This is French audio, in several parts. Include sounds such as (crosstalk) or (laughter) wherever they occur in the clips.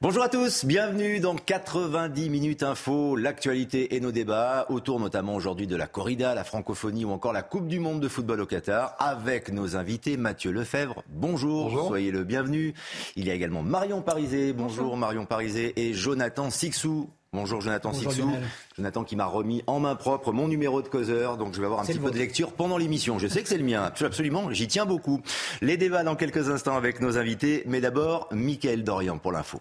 Bonjour à tous, bienvenue dans 90 minutes info, l'actualité et nos débats autour notamment aujourd'hui de la corrida, la francophonie ou encore la Coupe du monde de football au Qatar avec nos invités Mathieu Lefebvre. Bonjour, soyez le bienvenu. Il y a également Marion Parizé. Bonjour, Marion Parizé et Jonathan Sixou. Bonjour Jonathan Sixou. Jonathan qui m'a remis en main propre mon numéro de causeur, donc je vais avoir un petit peu de lecture pendant l'émission. Je sais que c'est le mien, absolument, j'y tiens beaucoup. Les débats dans quelques instants avec nos invités, mais d'abord, Mickaël Dorian pour l'info.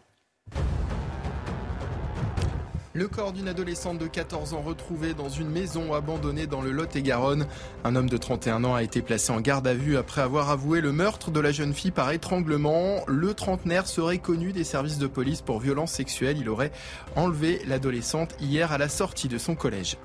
Le corps d'une adolescente de 14 ans retrouvé dans une maison abandonnée dans le Lot-et-Garonne. Un homme de 31 ans a été placé en garde à vue après avoir avoué le meurtre de la jeune fille par étranglement. Le trentenaire serait connu des services de police pour violence sexuelle. Il aurait enlevé l'adolescente hier à la sortie de son collège.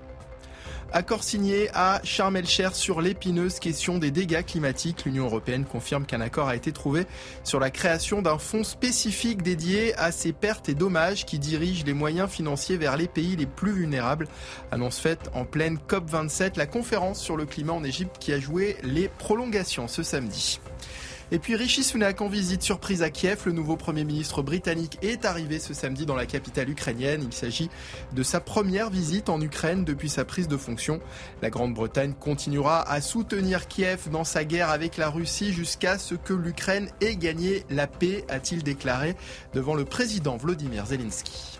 Accord signé à Sharm el-Cher sur l'épineuse question des dégâts climatiques. L'Union européenne confirme qu'un accord a été trouvé sur la création d'un fonds spécifique dédié à ces pertes et dommages qui dirige les moyens financiers vers les pays les plus vulnérables. Annonce faite en pleine COP27, la conférence sur le climat en Égypte qui a joué les prolongations ce samedi. Et puis Rishi Sunak en visite surprise à Kiev. Le nouveau Premier ministre britannique est arrivé ce samedi dans la capitale ukrainienne. Il s'agit de sa première visite en Ukraine depuis sa prise de fonction. La Grande-Bretagne continuera à soutenir Kiev dans sa guerre avec la Russie jusqu'à ce que l'Ukraine ait gagné la paix, a-t-il déclaré devant le président Vladimir Zelensky.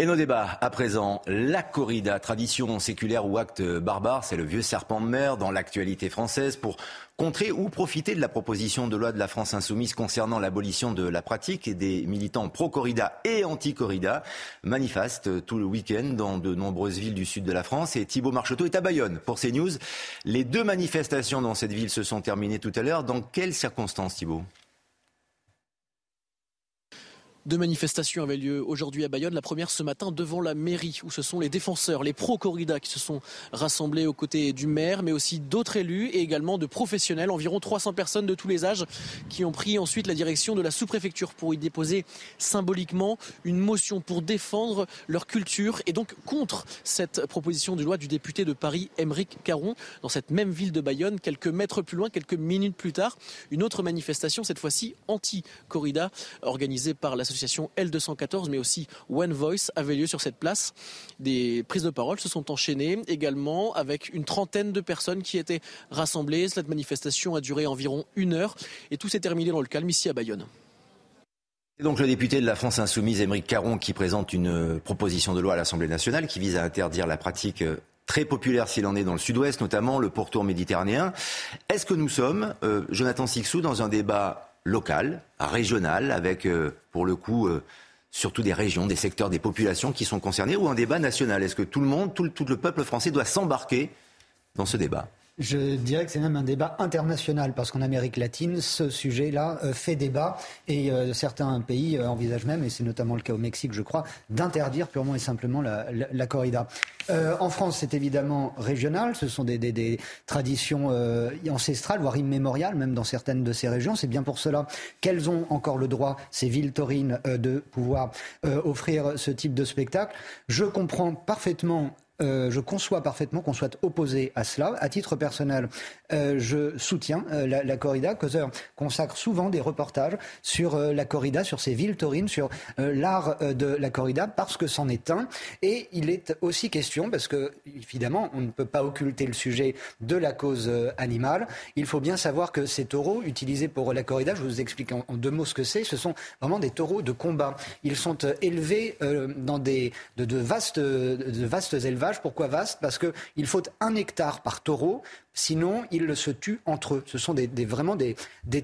Et nos débats, à présent, la corrida, tradition séculaire ou acte barbare, c'est le vieux serpent de mer dans l'actualité française pour contrer ou profiter de la proposition de loi de la France insoumise concernant l'abolition de la pratique et des militants pro-corrida et anti-corrida manifestent tout le week-end dans de nombreuses villes du sud de la France et Thibault Marcheteau est à Bayonne pour CNews. Les deux manifestations dans cette ville se sont terminées tout à l'heure. Dans quelles circonstances Thibault? Deux manifestations avaient lieu aujourd'hui à Bayonne. La première ce matin devant la mairie, où ce sont les défenseurs, les pro-corrida qui se sont rassemblés aux côtés du maire, mais aussi d'autres élus et également de professionnels, environ 300 personnes de tous les âges, qui ont pris ensuite la direction de la sous-préfecture pour y déposer symboliquement une motion pour défendre leur culture et donc contre cette proposition de loi du député de Paris, Émeric Caron, dans cette même ville de Bayonne, quelques mètres plus loin, quelques minutes plus tard. Une autre manifestation, cette fois-ci anti-corrida, organisée par l'association L214, mais aussi One Voice avait lieu sur cette place. Des prises de parole se sont enchaînées également avec une trentaine de personnes qui étaient rassemblées. Cette manifestation a duré environ une heure et tout s'est terminé dans le calme ici à Bayonne. C'est donc le député de la France Insoumise, Émeric Caron, qui présente une proposition de loi à l'Assemblée nationale qui vise à interdire la pratique très populaire s'il en est dans le sud-ouest, notamment le pourtour méditerranéen. Est-ce que nous sommes, euh, Jonathan Sixou, dans un débat local, régional, avec euh, pour le coup euh, surtout des régions, des secteurs, des populations qui sont concernées, ou un débat national. Est-ce que tout le monde, tout le peuple français doit s'embarquer dans ce débat? Je dirais que c'est même un débat international parce qu'en Amérique latine, ce sujet-là euh, fait débat et euh, certains pays euh, envisagent même, et c'est notamment le cas au Mexique, je crois, d'interdire purement et simplement la, corrida. en France, c'est évidemment régional. Ce sont des, des traditions ancestrales, voire immémoriales, même dans certaines de ces régions. C'est bien pour cela qu'elles ont encore le droit, ces villes taurines, de pouvoir offrir ce type de spectacle. Je comprends parfaitement euh, je conçois parfaitement qu'on soit opposé à cela. À titre personnel, euh, je soutiens euh, la, corrida. Causeur consacre souvent des reportages sur la corrida, sur ces villes taurines, sur l'art de la corrida, parce que c'en est un. Et il est aussi question, parce que évidemment, on ne peut pas occulter le sujet de la cause animale. Il faut bien savoir que ces taureaux utilisés pour la corrida, je vous explique en, deux mots ce que c'est. Ce sont vraiment des taureaux de combat. Ils sont élevés dans des de vastes élevages pourquoi vaste? Parce qu'il faut un hectare par taureau Sinon, ils se tuent entre eux. Ce sont vraiment des,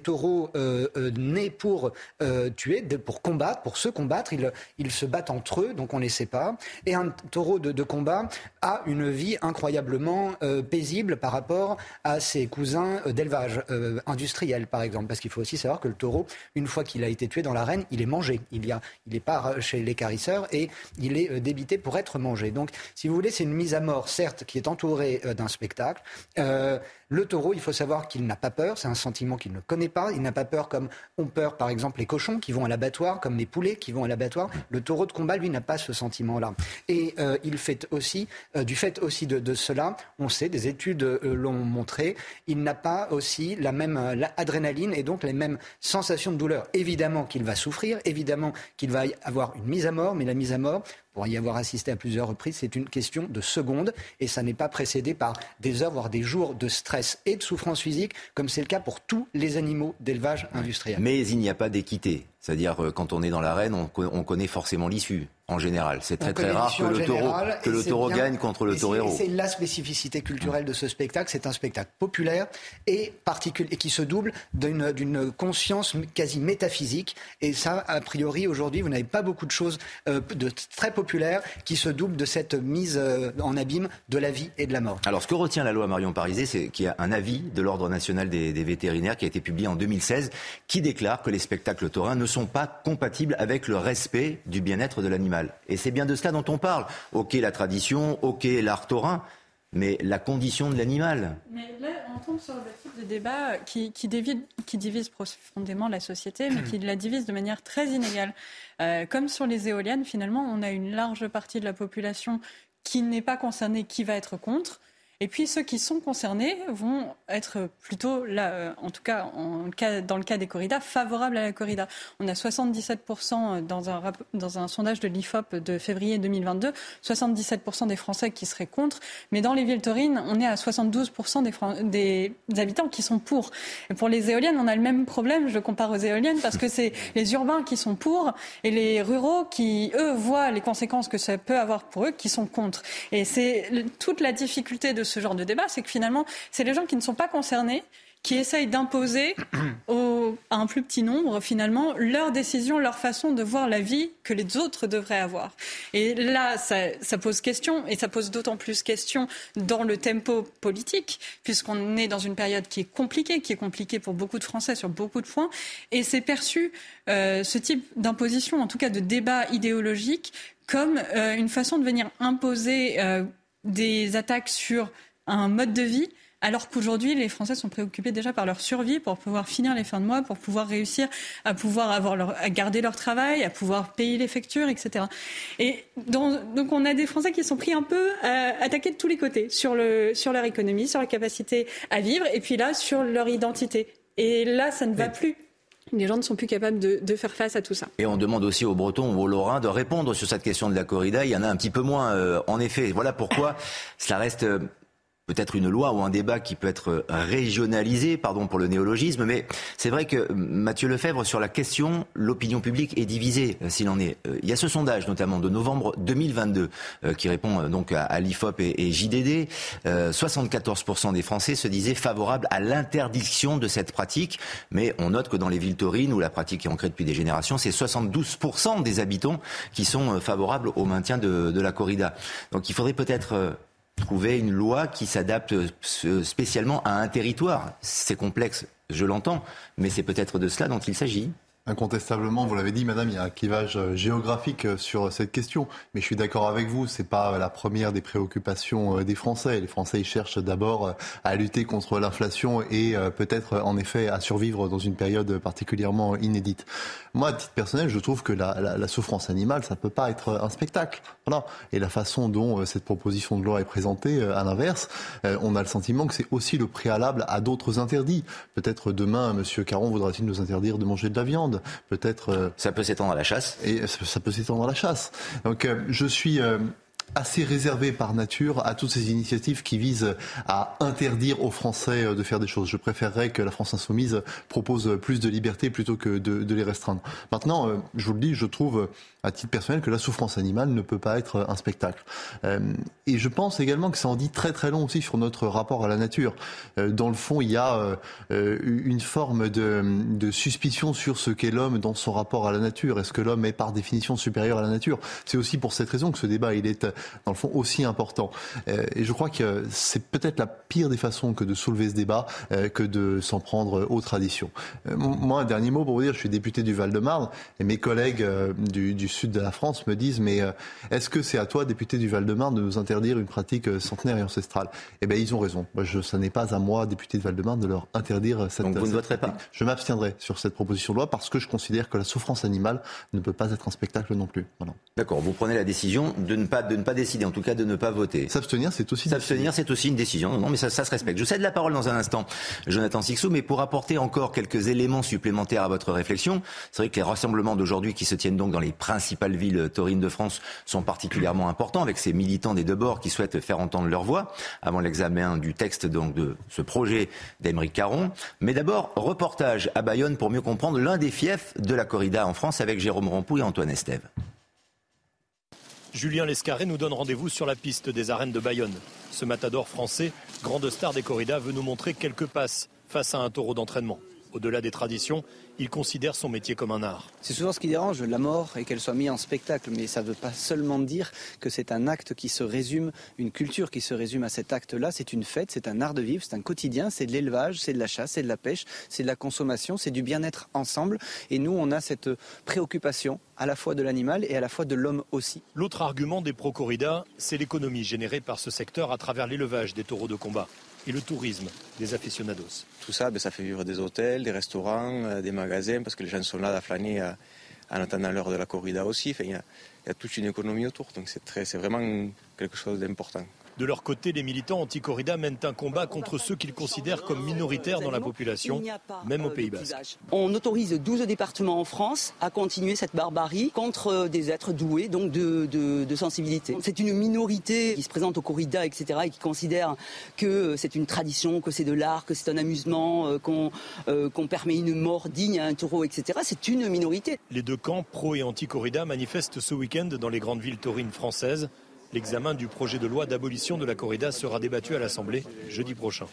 taureaux euh, euh, nés pour euh, tuer, pour combattre, pour se combattre. Ils, se battent entre eux, donc on les sépare. Et un taureau de, combat a une vie incroyablement paisible par rapport à ses cousins d'élevage industriel, par exemple. Parce qu'il faut aussi savoir que le taureau, une fois qu'il a été tué dans l'arène, il est mangé. Il, y a, pas chez les carisseurs et il est débité pour être mangé. Donc, si vous voulez, c'est une mise à mort, certes, qui est entourée d'un spectacle. Le taureau, il faut savoir qu'il n'a pas peur, c'est un sentiment qu'il ne connaît pas. Il n'a pas peur comme ont peur, par exemple, les cochons qui vont à l'abattoir, comme les poulets qui vont à l'abattoir. Le taureau de combat, lui, n'a pas ce sentiment-là. Et euh, il fait aussi, euh, du fait aussi de, cela, on sait, des études euh, l'ont montré, il n'a pas aussi la même adrénaline et donc les mêmes sensations de douleur. Évidemment qu'il va souffrir, évidemment qu'il va y avoir une mise à mort, mais la mise à mort, pour y avoir assisté à plusieurs reprises, c'est une question de secondes et ça n'est pas précédé par des heures, voire des jours de stress et de souffrance physique, comme c'est le cas pour tous les animaux d'élevage industriel. Mais il n'y a pas d'équité. C'est-à-dire, euh, quand on est dans l'arène, on, connaît forcément l'issue, en général. C'est très très rare que le, taureau, que le taureau gagne contre le torero. C'est la spécificité culturelle de ce spectacle. C'est un spectacle populaire et, et qui se double d'une conscience quasi métaphysique. Et ça, a priori, aujourd'hui, vous n'avez pas beaucoup de choses euh, de très populaires qui se doublent de cette mise euh, en abîme de la vie et de la mort. Alors, ce que retient la loi Marion Parisé, c'est qu'il y a un avis de l'Ordre national des, des vétérinaires qui a été publié en 2016 qui déclare que les spectacles taurins ne sont pas compatibles avec le respect du bien-être de l'animal. Et c'est bien de cela dont on parle. Ok la tradition, ok l'art taurin, mais la condition de l'animal. Mais là, on tombe sur le type de débat qui, qui, divise profondément la société, mais qui la divise de manière très inégale. Euh, comme sur les éoliennes, finalement, on a une large partie de la population qui n'est pas concernée, qui va être contre. Et puis ceux qui sont concernés vont être plutôt, là, euh, en tout cas, dans le cas des corridas, favorables à la corrida. On a 77% dans un, dans un sondage de l'IFOP de février 2022, 77% des Français qui seraient contre. Mais dans les villes taurines, on est à 72% des, des, habitants qui sont pour. Et pour les éoliennes, on a le même problème, je compare aux éoliennes, parce que c'est (laughs) les urbains qui sont pour et les ruraux qui, eux, voient les conséquences que ça peut avoir pour eux, qui sont contre. Et c'est toute la difficulté de ce genre de débat, c'est que finalement, c'est les gens qui ne sont pas concernés qui essayent d'imposer (coughs) à un plus petit nombre, finalement, leur décision, leur façon de voir la vie que les autres devraient avoir. Et là, ça, pose question, et ça pose d'autant plus question dans le tempo politique, puisqu'on est dans une période qui est compliquée, qui est compliquée pour beaucoup de Français sur beaucoup de points, et c'est perçu, euh, ce type d'imposition, en tout cas de débat idéologique, comme euh, une façon de venir imposer euh, des attaques sur un mode de vie alors qu'aujourd'hui, les Français sont préoccupés déjà par leur survie pour pouvoir finir les fins de mois, pour pouvoir réussir à pouvoir avoir leur, à garder leur travail, à pouvoir payer les factures, etc. Et donc, on a des Français qui sont pris un peu euh, attaqués de tous les côtés sur, le, sur leur économie, sur la capacité à vivre, et puis là, sur leur identité. Et là, ça ne va plus les gens ne sont plus capables de, faire face à tout ça. Et on demande aussi aux Bretons ou aux Lorrains de répondre sur cette question de la corrida. Il y en a un petit peu moins, euh, en effet. Voilà pourquoi cela reste euh, peut-être une loi ou un débat qui peut être régionalisé, pardon pour le néologisme, mais c'est vrai que Mathieu Lefebvre, sur la question, l'opinion publique est divisée, euh, s'il en est. Euh, il y a ce sondage, notamment de novembre 2022, euh, qui répond donc à, l'IFOP et, JDD. 74% des Français se disaient favorables à l'interdiction de cette pratique, mais on note que dans les villes taurines, où la pratique est ancrée depuis des générations, c'est 72% des habitants qui sont favorables au maintien de, de la corrida. Donc il faudrait peut-être trouver une loi qui s'adapte euh, spécialement à un territoire. C'est complexe, je l'entends, mais c'est peut-être de cela dont il s'agit. Incontestablement, vous l'avez dit, madame, il y a un clivage euh, géographique euh, sur cette question. Mais je suis d'accord avec vous, c'est pas la première des préoccupations des Français. Les Français, ils cherchent d'abord à lutter contre l'inflation et peut-être, en effet, à survivre dans une période particulièrement inédite. Moi, à titre personnel, je trouve que la, souffrance animale, ça peut pas être un spectacle. Et la façon dont euh, cette proposition de loi est présentée, euh, à l'inverse, euh, on a le sentiment que c'est aussi le préalable à d'autres interdits. Peut-être demain, Monsieur Caron voudra-t-il nous interdire de manger de la viande. Peut-être. Ça peut s'étendre à la chasse. Et ça peut s'étendre à la chasse. Donc, je suis assez réservé par nature à toutes ces initiatives qui visent à interdire aux Français euh, de faire des choses. Je préférerais que la France insoumise propose plus de liberté plutôt que de, les restreindre. Maintenant, euh, je vous le dis, je trouve à titre personnel que la souffrance animale ne peut pas être un spectacle. Euh, et je pense également que ça en dit très très long aussi sur notre rapport à la nature. Dans le fond, il y a une forme de, de suspicion sur ce qu'est l'homme dans son rapport à la nature. Est-ce que l'homme est par définition supérieur à la nature? C'est aussi pour cette raison que ce débat il est dans le fond, aussi important. et je crois que c'est peut-être la pire des façons que de soulever ce débat que de s'en prendre aux traditions. moi, un dernier mot pour vous dire, je suis député du Val-de-Marne et mes collègues du, du, sud de la France me disent, mais est-ce que c'est à toi, député du Val-de-Marne, de nous interdire une pratique centenaire et ancestrale? Eh bien, ils ont raison. Moi, je, ça n'est pas à moi, député de Val-de-Marne, de leur interdire cette. Donc vous ne voterez pas? Je m'abstiendrai sur cette proposition de loi parce que je considère que la souffrance animale ne peut pas être un spectacle non plus. D'accord. Vous prenez la décision de ne pas de ne pas décider, en tout cas de ne pas voter. S'abstenir, c'est aussi. S'abstenir, c'est aussi une décision. Non, mais ça, ça se respecte. Je cède la parole dans un instant, Jonathan Sixou, mais pour apporter encore quelques éléments supplémentaires à votre réflexion, c'est vrai que les rassemblements d'aujourd'hui qui se tiennent donc dans les principales villes taurines de France sont particulièrement importants, avec ces militants des deux bords qui souhaitent faire entendre leur voix avant l'examen du texte donc de ce projet d'Émeric Caron. Mais d'abord, reportage à Bayonne pour mieux comprendre l'un des fiefs de la corrida en France avec Jérôme Rampoux et Antoine Estève. Julien Lescarré nous donne rendez-vous sur la piste des arènes de Bayonne. Ce matador français, grande star des corridas, veut nous montrer quelques passes face à un taureau d'entraînement. Au-delà des traditions, il considère son métier comme un art. C'est souvent ce qui dérange, la mort et qu'elle soit mise en spectacle, mais ça ne veut pas seulement dire que c'est un acte qui se résume, une culture qui se résume à cet acte-là. C'est une fête, c'est un art de vivre, c'est un quotidien, c'est de l'élevage, c'est de la chasse, c'est de la pêche, c'est de la consommation, c'est du bien-être ensemble. Et nous, on a cette préoccupation à la fois de l'animal et à la fois de l'homme aussi. L'autre argument des pro-corridas, c'est l'économie générée par ce secteur à travers l'élevage des taureaux de combat et le tourisme des aficionados. Tout ça, ben, ça fait vivre des hôtels, des restaurants, euh, des magasins, parce que les gens sont là à flâner en attendant l'heure de la corrida aussi. il y, a toute une économie autour, donc c'est vraiment quelque chose d'important. De leur côté, les militants anti-corrida mènent un combat contre ceux qu'ils considèrent comme minoritaires dans la population, même au Pays Basque. On autorise 12 départements en France à continuer cette barbarie contre des êtres doués donc de, sensibilité. C'est une minorité qui se présente au corrida, etc., et qui considère que c'est une tradition, que c'est de l'art, que c'est un amusement, euh, euh, qu'on permet une mort digne à un taureau, etc. C'est une minorité. Les deux camps, pro et anti-corrida, manifestent ce week-end dans les grandes villes taurines françaises. L'examen du projet de loi d'abolition de la corrida sera débattu à l'Assemblée jeudi prochain.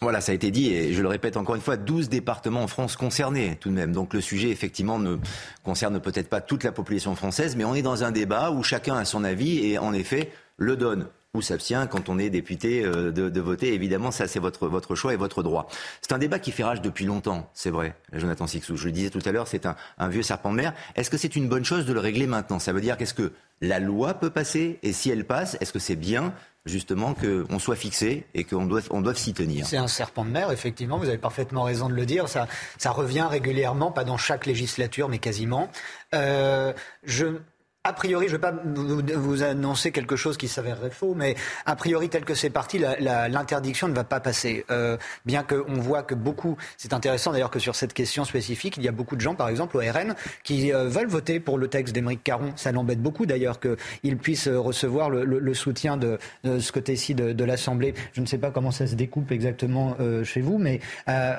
Voilà, ça a été dit et je le répète encore une fois, 12 départements en France concernés tout de même. Donc le sujet effectivement ne concerne peut-être pas toute la population française, mais on est dans un débat où chacun a son avis et en effet le donne ou s'abstient quand on est député euh, de, voter. Évidemment, ça c'est votre, votre choix et votre droit. C'est un débat qui fait rage depuis longtemps, c'est vrai, Jonathan Sixou. Je le disais tout à l'heure, c'est un, un, vieux serpent de mer. Est-ce que c'est une bonne chose de le régler maintenant? Ça veut dire qu'est-ce que la loi peut passer? Et si elle passe, est-ce que c'est bien justement qu'on soit fixé et qu'on doive, on doive s'y tenir? C'est un serpent de mer, effectivement, vous avez parfaitement raison de le dire. Ça, ça revient régulièrement, pas dans chaque législature, mais quasiment. Euh, je, a priori, je ne vais pas vous, annoncer quelque chose qui s'avérerait faux, mais a priori, tel que c'est parti, l'interdiction ne va pas passer. Euh, bien qu'on voit que beaucoup, c'est intéressant d'ailleurs que sur cette question spécifique, il y a beaucoup de gens, par exemple au RN, qui euh, veulent voter pour le texte d'Émeric Caron. Ça l'embête beaucoup d'ailleurs qu'il puisse recevoir le, soutien de, ce côté-ci de, l'Assemblée. Je ne sais pas comment ça se découpe exactement euh, chez vous, mais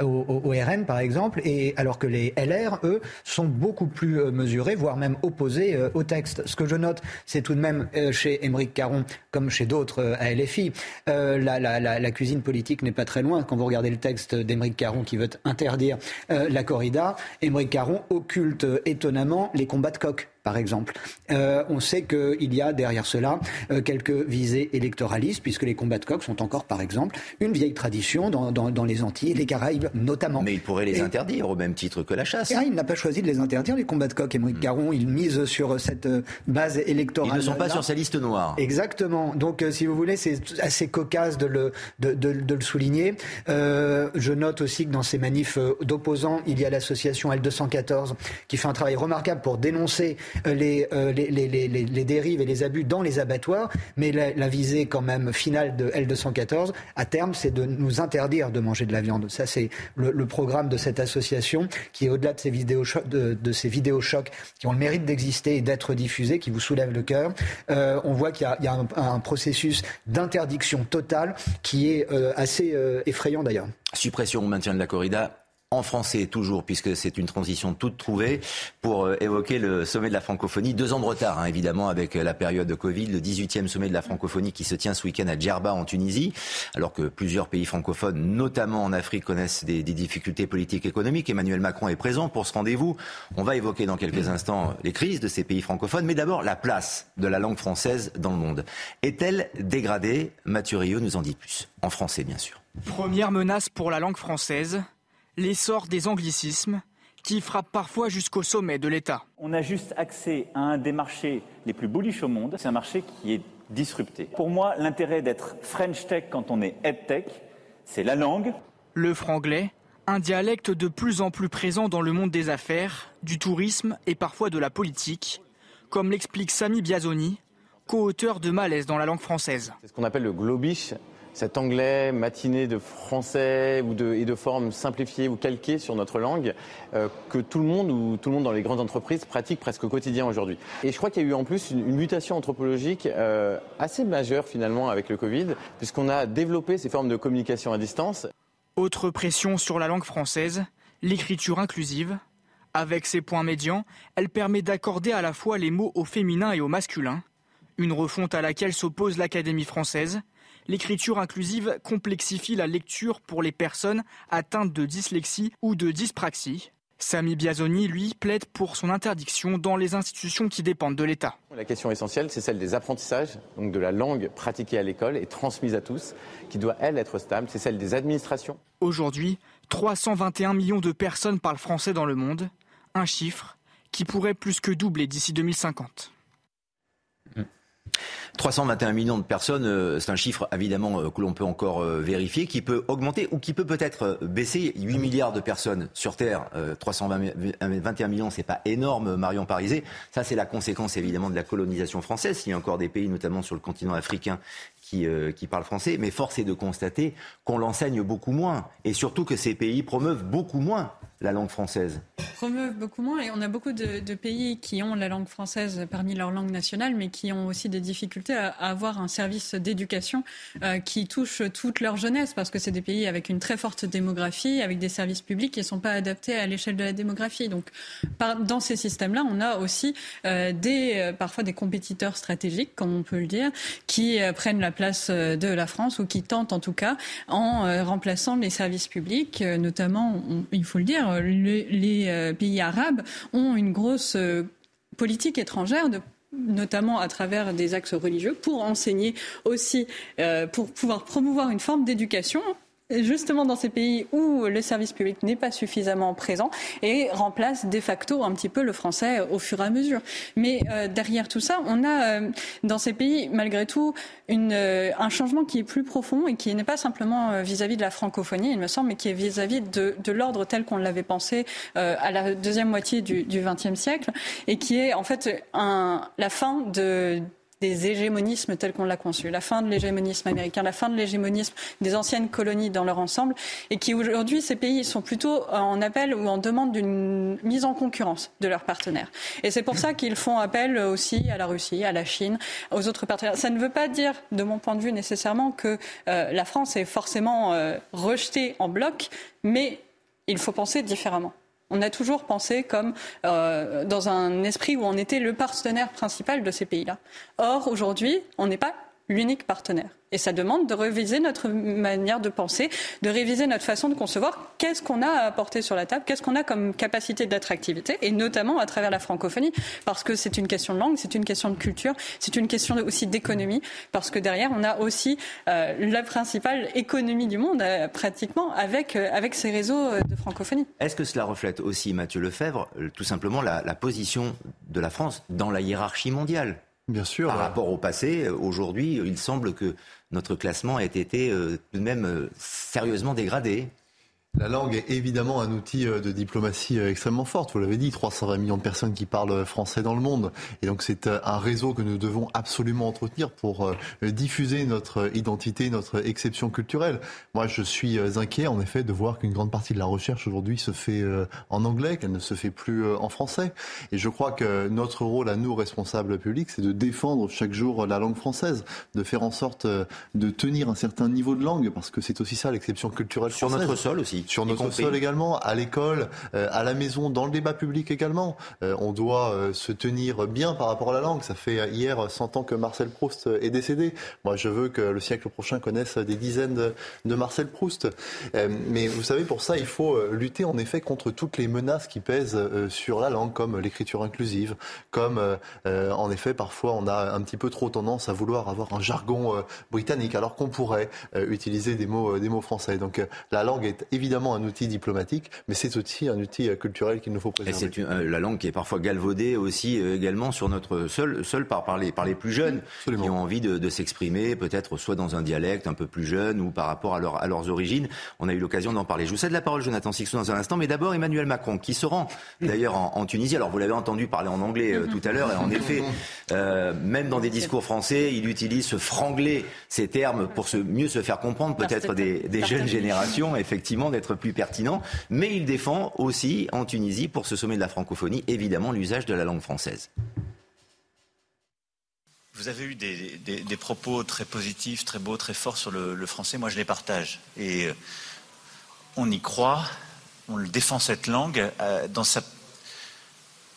au, au, RN, par exemple, et alors que les LR, eux, sont beaucoup plus mesurés, voire même opposés au texte. Ce que je note, c'est tout de même euh, chez Émeric Caron, comme chez d'autres euh, à LFI, euh, la, cuisine politique n'est pas très loin. Quand vous regardez le texte d'Émeric Caron qui veut interdire la corrida, Émeric Caron occulte étonnamment les combats de coq par exemple. Euh, on sait qu'il y a derrière cela euh, quelques visées électoralistes, puisque les combats de coqs sont encore, par exemple, une vieille tradition dans, les Antilles et les Caraïbes notamment. Mais il pourrait les interdire au même titre que la chasse. Ah, il n'a pas choisi de les interdire, les combats de coqs. Émeric hmm. Caron, il mise sur cette euh, base électorale. Ils ne sont pas sur sa liste noire. Exactement. Donc, si vous voulez, c'est assez cocasse de le, de, le souligner. je note aussi que dans ces manifs d'opposants, il y a l'association L214 qui fait un travail remarquable pour dénoncer euh, euh, les, les, les, les, dérives et les abus dans les abattoirs, mais la, visée quand même finale de L214, à terme, c'est de nous interdire de manger de la viande. Ça, c'est le, programme de cette association qui, au-delà de ces vidéos de, de ces vidéos chocs qui ont le mérite d'exister et d'être diffusées, qui vous soulèvent le cœur, euh, on voit qu'il y a, un, processus d'interdiction totale qui est assez effrayant d'ailleurs. Suppression ou maintien de la corrida, en français toujours, puisque c'est une transition toute trouvée, pour euh, évoquer le sommet de la francophonie. Deux ans de retard, hein, évidemment, avec la période de Covid, le 18e sommet de la francophonie qui se tient ce week-end à Djerba en Tunisie, alors que plusieurs pays francophones, notamment en Afrique, connaissent des, difficultés politiques et économiques. Emmanuel Macron est présent pour ce rendez-vous. On va évoquer dans quelques instants les crises de ces pays francophones, mais d'abord la place de la langue française dans le monde. Est-elle dégradée? Mathieu Rio nous en dit plus, en français bien sûr. Première menace pour la langue française, l'essor des anglicismes qui frappent parfois jusqu'au sommet de l'État. On a juste accès à un des marchés les plus bullish au monde. C'est un marché qui est disrupté. Pour moi, l'intérêt d'être French Tech quand on est Ed Tech, c'est la langue. Le franglais, un dialecte de plus en plus présent dans le monde des affaires, du tourisme et parfois de la politique, comme l'explique Sami Biazoni, co-auteur de Malaise dans la langue française. C'est ce qu'on appelle le globish, cet anglais matiné de français et de formes simplifiées ou calquées sur notre langue euh, que tout le monde ou tout le monde dans les grandes entreprises pratique presque au quotidien aujourd'hui. Et je crois qu'il y a eu en plus une, une mutation anthropologique euh, assez majeure finalement avec le Covid, puisqu'on a développé ces formes de communication à distance. Autre pression sur la langue française, l'écriture inclusive. Avec ses points médians, elle permet d'accorder à la fois les mots au féminin et au masculin. Une refonte à laquelle s'oppose l'Académie française. L'écriture inclusive complexifie la lecture pour les personnes atteintes de dyslexie ou de dyspraxie. Sami Biazoni, lui, plaide pour son interdiction dans les institutions qui dépendent de l'État. La question essentielle, c'est celle des apprentissages, donc de la langue pratiquée à l'école et transmise à tous, qui doit, elle, être stable. C'est celle des administrations. Aujourd'hui, 321 millions de personnes parlent français dans le monde, un chiffre qui pourrait plus que doubler d'ici 2050. 321 millions de personnes, euh, c'est un chiffre évidemment euh, que l'on peut encore euh, vérifier, qui peut augmenter ou qui peut peut-être baisser. 8 milliards de personnes sur Terre, 321 millions, c'est pas énorme, Marion Parisé. Ça, c'est la conséquence évidemment de la colonisation française. Il y a encore des pays, notamment sur le continent africain, qui, qui parlent français. Mais force est de constater qu'on l'enseigne beaucoup moins. Et surtout que ces pays promeuvent beaucoup moins la langue française Promeuvent beaucoup moins et on a beaucoup de, pays qui ont la langue française parmi leurs langues nationales mais qui ont aussi des difficultés à, avoir un service d'éducation euh, qui touche toute leur jeunesse parce que c'est des pays avec une très forte démographie, avec des services publics qui ne sont pas adaptés à l'échelle de la démographie. Donc dans ces systèmes-là, on a aussi euh, des, euh, parfois des compétiteurs stratégiques, comme on peut le dire, qui euh, prennent la place de la France ou qui tentent en tout cas en euh, remplaçant les services publics, notamment, on, il faut le dire, les, pays arabes ont une grosse politique étrangère notamment à travers des axes religieux, pour enseigner aussi, euh, pour pouvoir promouvoir une forme d'éducation justement dans ces pays où le service public n'est pas suffisamment présent et remplace de facto un petit peu le français au fur et à mesure. Mais euh, derrière tout ça, on a euh, dans ces pays malgré tout une, euh, un changement qui est plus profond et qui n'est pas simplement vis-à-vis -vis de la francophonie, il me semble, mais qui est vis-à-vis -vis de, de l'ordre tel qu'on l'avait pensé à la deuxième moitié du XXe siècle et qui est en fait un, la fin de des hégémonismes tels qu'on l'a conçu, la fin de l'hégémonisme américain, la fin de l'hégémonisme des anciennes colonies dans leur ensemble, et qui aujourd'hui, ces pays sont plutôt en appel ou en demande d'une mise en concurrence de leurs partenaires. Et c'est pour ça qu'ils font appel aussi à la Russie, à la Chine, aux autres partenaires. Ça ne veut pas dire, de mon point de vue, nécessairement que euh, la France est forcément euh, rejetée en bloc, mais il faut penser différemment. On a toujours pensé comme euh, dans un esprit où on était le partenaire principal de ces pays-là. Or, aujourd'hui, on n'est pas l'unique partenaire. Et ça demande de réviser notre manière de penser, de réviser notre façon de concevoir qu'est-ce qu'on a à apporter sur la table, qu'est-ce qu'on a comme capacité d'attractivité, et notamment à travers la francophonie, parce que c'est une question de langue, c'est une question de culture, c'est une question aussi d'économie, parce que derrière, on a aussi euh, la principale économie du monde, euh, pratiquement, avec, euh, avec ces réseaux de francophonie. Est-ce que cela reflète aussi, Mathieu Lefebvre, tout simplement la, la position de la France dans la hiérarchie mondiale? Bien sûr. Par rapport au passé, aujourd'hui, il semble que notre classement ait été euh, tout de même euh, sérieusement dégradé. La langue est évidemment un outil euh, de diplomatie extrêmement fort. Vous l'avez dit, 320 millions de personnes qui parlent français dans le monde. Et donc c'est un réseau que nous devons absolument entretenir pour diffuser notre identité, notre exception culturelle. Moi, je suis inquiet en effet de voir qu'une grande partie de la recherche aujourd'hui se fait en anglais, qu'elle ne se fait plus en français. Et je crois que notre rôle à nous, responsables publics, c'est de défendre chaque jour la langue française, de faire en sorte de tenir un certain niveau de langue, parce que c'est aussi ça l'exception culturelle Sur française. notre sol aussi Sur notre sol également, à l'école, euh, à la maison, dans le débat public également. Euh, on doit euh, se tenir bien par rapport à la langue. Ça fait hier 100 ans que Marcel Proust est décédé. Moi, je veux que le siècle prochain connaisse des dizaines de, de Marcel Proust. mais vous savez, pour ça, il faut lutter en effet contre toutes les menaces qui pèsent sur la langue, comme l'écriture inclusive, comme en effet, parfois, on a un petit peu trop tendance à vouloir avoir un jargon britannique, alors qu'on pourrait utiliser des mots, des mots français. Donc, la langue est évidemment un outil diplomatique, mais c'est aussi un outil euh, culturel qu'il nous faut préserver. Et c'est euh, la langue qui est parfois galvaudée aussi euh, également sur notre sol, seul par, par, les, par les plus jeunes qui ont envie de, s'exprimer, peut-être soit dans un dialecte un peu plus jeune ou par rapport à, leur, à leurs origines. On a eu l'occasion d'en parler. Je vous cède la parole, Jonathan Sixou, dans un instant, mais d'abord Emmanuel Macron, qui se rend d'ailleurs en, Tunisie. Alors vous l'avez entendu parler en anglais tout à l'heure, et en effet, même dans des discours français, il utilise ce franglais, ces termes, pour se, mieux se faire comprendre peut-être des, des jeunes générations, effectivement, d'être plus pertinent. Mais il défend aussi en Tunisie, pour ce sommet de la francophonie, évidemment l'usage de la langue française. Vous avez eu des, propos très positifs, très beaux, très forts sur le, français. Moi, je les partage. Et euh, on y croit, on le défend cette langue euh, dans sa,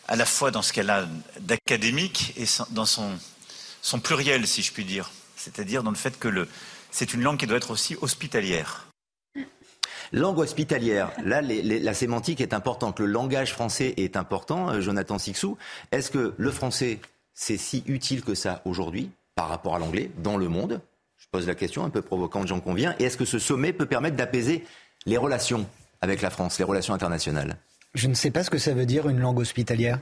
à la fois dans ce qu'elle a d'académique et dans son, son pluriel, si je puis dire. C'est-à-dire dans le fait que c'est une langue qui doit être aussi hospitalière. Langue hospitalière, là, la sémantique est importante. Le langage français est important, euh, Jonathan Sixou. Est-ce que le français, c'est si utile que ça aujourd'hui par rapport à l'anglais dans le monde? Je pose la question un peu provocante, j'en conviens. Et est-ce que ce sommet peut permettre d'apaiser les relations avec la France, les relations internationales? Je ne sais pas ce que ça veut dire une langue hospitalière.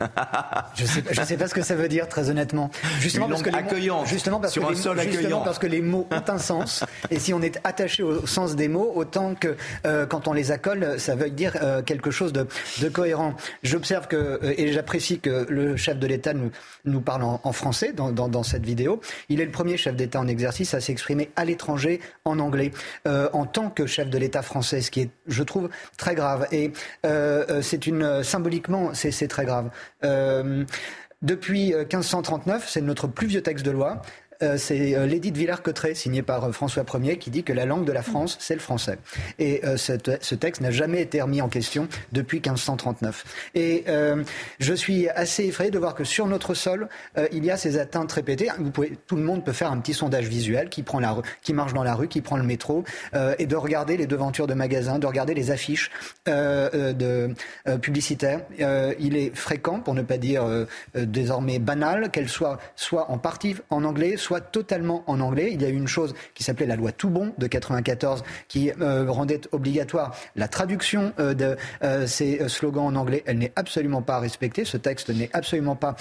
je ne sais, je sais pas ce que ça veut dire très honnêtement. Justement parce que les mots, justement parce que les, justement parce que les mots ont un sens. Et si on est attaché au sens des mots, autant que euh, quand on les accole, ça veut dire euh, quelque chose de, de cohérent. J'observe que euh, et j'apprécie que le chef de l'État nous, nous parle en, en français dans, dans, dans, cette vidéo. Il est le premier chef d'État en exercice à s'exprimer à l'étranger en anglais en tant que chef de l'État français, ce qui est, je trouve, très grave. Et c'est c'est une euh, symboliquement, c'est très grave. Euh, depuis 1539, euh, c'est notre plus vieux texte de loi. Euh, c'est euh, l'édit de Villers-Cotterêts, signé par euh, François Ier, qui dit que la langue de la France, c'est le français. Et ce texte n'a jamais été remis en question depuis 1539. Et je suis assez effrayé de voir que sur notre sol, il y a ces atteintes répétées. Vous pouvez, tout le monde peut faire un petit sondage visuel qui prend la rue, qui marche dans la rue, qui prend le métro, et de regarder les devantures de magasins, de regarder les affiches de publicitaires. il est fréquent, pour ne pas dire désormais banal, qu'elles soient soit en partie en anglais, soit totalement en anglais. Il y a eu une chose qui s'appelait la loi Toubon de 94 qui euh, rendait obligatoire la traduction euh, de euh, ces slogans en anglais. Elle n'est absolument pas respectée. Ce texte n'est absolument pas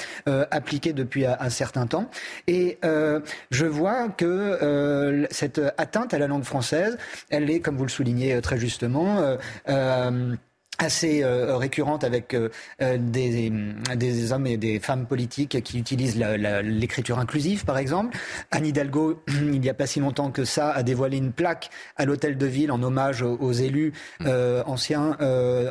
appliqué depuis un certain temps. Et je vois que cette atteinte à la langue française, elle est, comme vous le soulignez très justement, assez euh, récurrente avec euh, euh, des, des, hommes et des femmes politiques qui utilisent l'écriture inclusive, par exemple. Anne Hidalgo, (clears throat) il n'y a pas si longtemps que ça, a dévoilé une plaque à l'hôtel de ville en hommage aux, élus mmh. anciens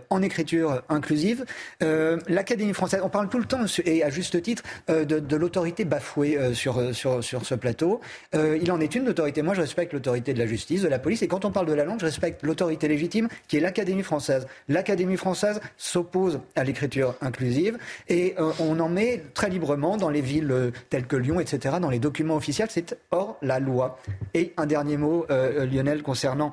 en écriture inclusive. L'Académie française, on parle tout le temps, et à juste titre, de, de l'autorité bafouée sur, sur, sur ce plateau. il en est une autorité. Moi, je respecte l'autorité de la justice, de la police, et quand on parle de la langue, je respecte l'autorité légitime qui est l'Académie française l'Académie française s'oppose à l'écriture inclusive et euh, on en met très librement dans les villes euh, telles que Lyon, etc., dans les documents officiels. C'est hors la loi. Et un dernier mot, euh, Lionel, concernant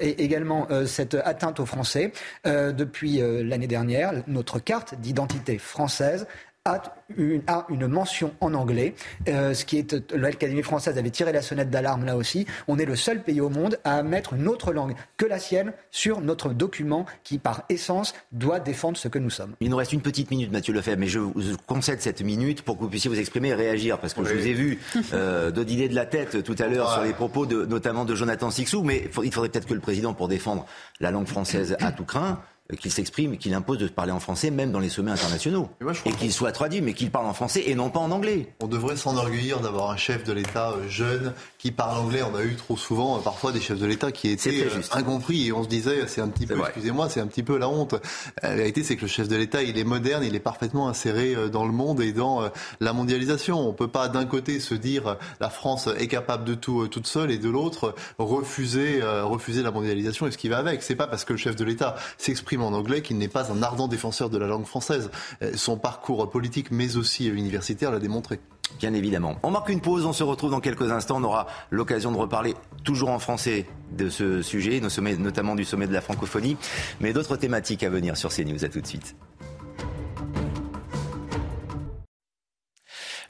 également cette atteinte aux Français. depuis l'année dernière, notre carte d'identité française a une, a une mention en anglais, euh, ce qui est l'Académie française avait tiré la sonnette d'alarme là aussi. On est le seul pays au monde à mettre une autre langue que la sienne sur notre document qui, par essence, doit défendre ce que nous sommes. Il nous reste une petite minute, Mathieu Lefebvre, mais je vous concède cette minute pour que vous puissiez vous exprimer et réagir, parce que je vous ai vu (laughs) euh, de la tête tout à l'heure sur les propos de, notamment de Jonathan Sixou, mais il faudrait peut-être que le président, pour défendre la langue française à tout craint, qu'il s'exprime, qu'il impose de parler en français, même dans les sommets internationaux. Et, qu'il soit traduit, mais qu'il parle en français et non pas en anglais. On devrait s'enorgueillir d'avoir un chef de l'État euh, jeune qui parle anglais. On a eu trop souvent, euh, parfois, des chefs de l'État qui étaient euh, incompris et on se disait, c'est un petit peu, excusez-moi, c'est un petit peu la honte. La vérité, c'est que le chef de l'État, il est moderne, il est parfaitement inséré dans le monde et dans la mondialisation. On peut pas d'un côté se dire la France est capable de tout toute seule et de l'autre refuser refuser la mondialisation et ce qui va avec. C'est pas parce que le chef de l'État s'exprime en anglais qu'il n'est pas un ardent défenseur de la langue française. Euh, son parcours politique, mais aussi universitaire, l'a démontré. Bien évidemment. On marque une pause, on se retrouve dans quelques instants. On aura l'occasion de reparler toujours en français de ce sujet, notamment du sommet de la francophonie, mais d'autres thématiques à venir sur CNews. À tout de suite.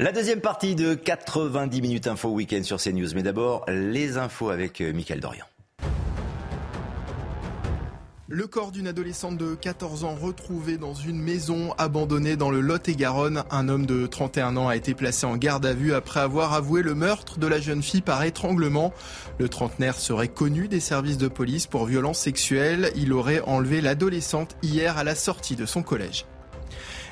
La deuxième partie de 90 minutes info week-end sur CNews. Mais d'abord, les infos avec euh, Michael Dorian. Le corps d'une adolescente de 14 ans retrouvé dans une maison abandonnée dans le Lot-et-Garonne. Un homme de 31 ans a été placé en garde à vue après avoir avoué le meurtre de la jeune fille par étranglement. Le trentenaire serait connu des services de police pour violences sexuelles. Il aurait enlevé l'adolescente hier à la sortie de son collège.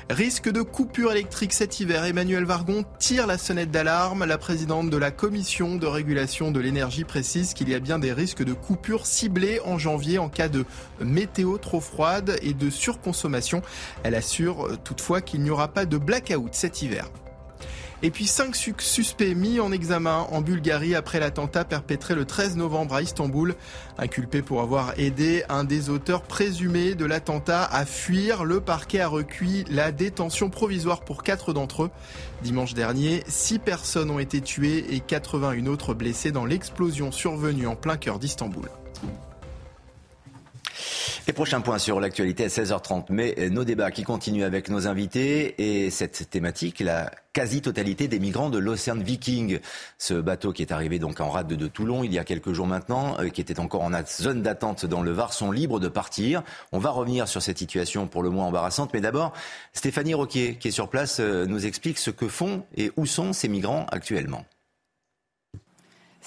Risque de coupure électrique cet hiver. Emmanuel Vargon tire la sonnette d'alarme. La présidente de la commission de régulation de l'énergie précise qu'il y a bien des risques de coupure ciblées en janvier en cas de météo trop froide et de surconsommation. Elle assure toutefois qu'il n'y aura pas de blackout cet hiver. Et puis cinq suspects mis en examen en Bulgarie après l'attentat perpétré le 13 novembre à Istanbul. Inculpé pour avoir aidé un des auteurs présumés de l'attentat à fuir, le parquet a recueilli la détention provisoire pour quatre d'entre eux. Dimanche dernier, six personnes ont été tuées et 81 autres blessées dans l'explosion survenue en plein cœur d'Istanbul. Et prochain point sur l'actualité à 16h30. Mais euh, nos débats qui continuent avec nos invités et cette thématique, la quasi-totalité des migrants de l'Océan Viking. Ce bateau qui est arrivé donc en rade de Toulon il y a quelques jours maintenant, euh, qui était encore en zone d'attente dans le Var, sont libres de partir. On va revenir sur cette situation pour le moins embarrassante. Mais d'abord, Stéphanie Roquier, qui est sur place, euh, nous explique ce que font et où sont ces migrants actuellement.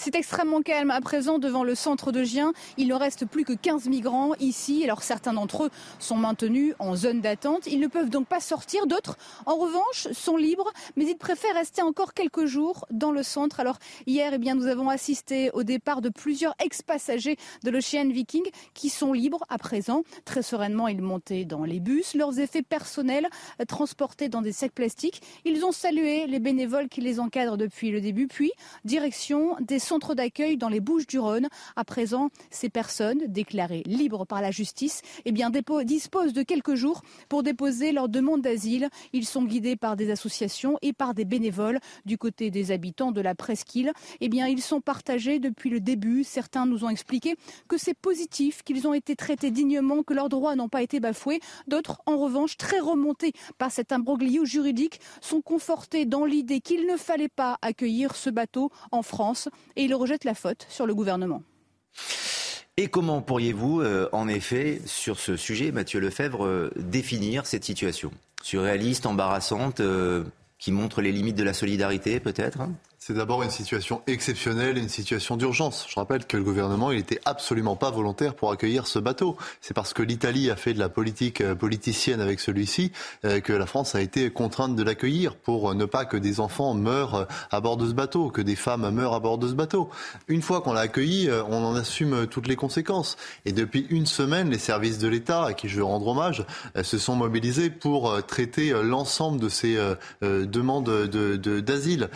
C'est extrêmement calme à présent devant le centre de Gien. Il ne reste plus que 15 migrants ici. Alors certains d'entre eux sont maintenus en zone d'attente. Ils ne peuvent donc pas sortir. D'autres, en revanche, sont libres, mais ils préfèrent rester encore quelques jours dans le centre. Alors hier, eh bien, nous avons assisté au départ de plusieurs ex-passagers de l'Ocean Viking qui sont libres à présent. Très sereinement, ils montaient dans les bus. Leurs effets personnels transportés dans des sacs plastiques. Ils ont salué les bénévoles qui les encadrent depuis le début. Puis, direction des centre d'accueil dans les Bouches-du-Rhône. À présent, ces personnes, déclarées libres par la justice, eh bien, disposent de quelques jours pour déposer leur demande d'asile. Ils sont guidés par des associations et par des bénévoles du côté des habitants de la presqu'île. Eh bien, ils sont partagés depuis le début. Certains nous ont expliqué que c'est positif, qu'ils ont été traités dignement, que leurs droits n'ont pas été bafoués. D'autres, en revanche, très remontés par cet imbroglio juridique, sont confortés dans l'idée qu'il ne fallait pas accueillir ce bateau en France il rejette la faute sur le gouvernement. Et comment pourriez-vous, euh, en effet, sur ce sujet, Mathieu Lefebvre, euh, définir cette situation? Surréaliste, embarrassante, euh, qui montre les limites de la solidarité, peut-être c'est d'abord une situation exceptionnelle, une situation d'urgence. Je rappelle que le gouvernement, n'était absolument pas volontaire pour accueillir ce bateau. C'est parce que l'Italie a fait de la politique euh, politicienne avec celui-ci euh, que la France a été contrainte de l'accueillir pour ne pas que des enfants meurent à bord de ce bateau, que des femmes meurent à bord de ce bateau. Une fois qu'on l'a accueilli, euh, on en assume toutes les conséquences. Et depuis une semaine, les services de l'État, à qui je veux rendre hommage, se sont mobilisés pour traiter l'ensemble de ces demandes d'asile,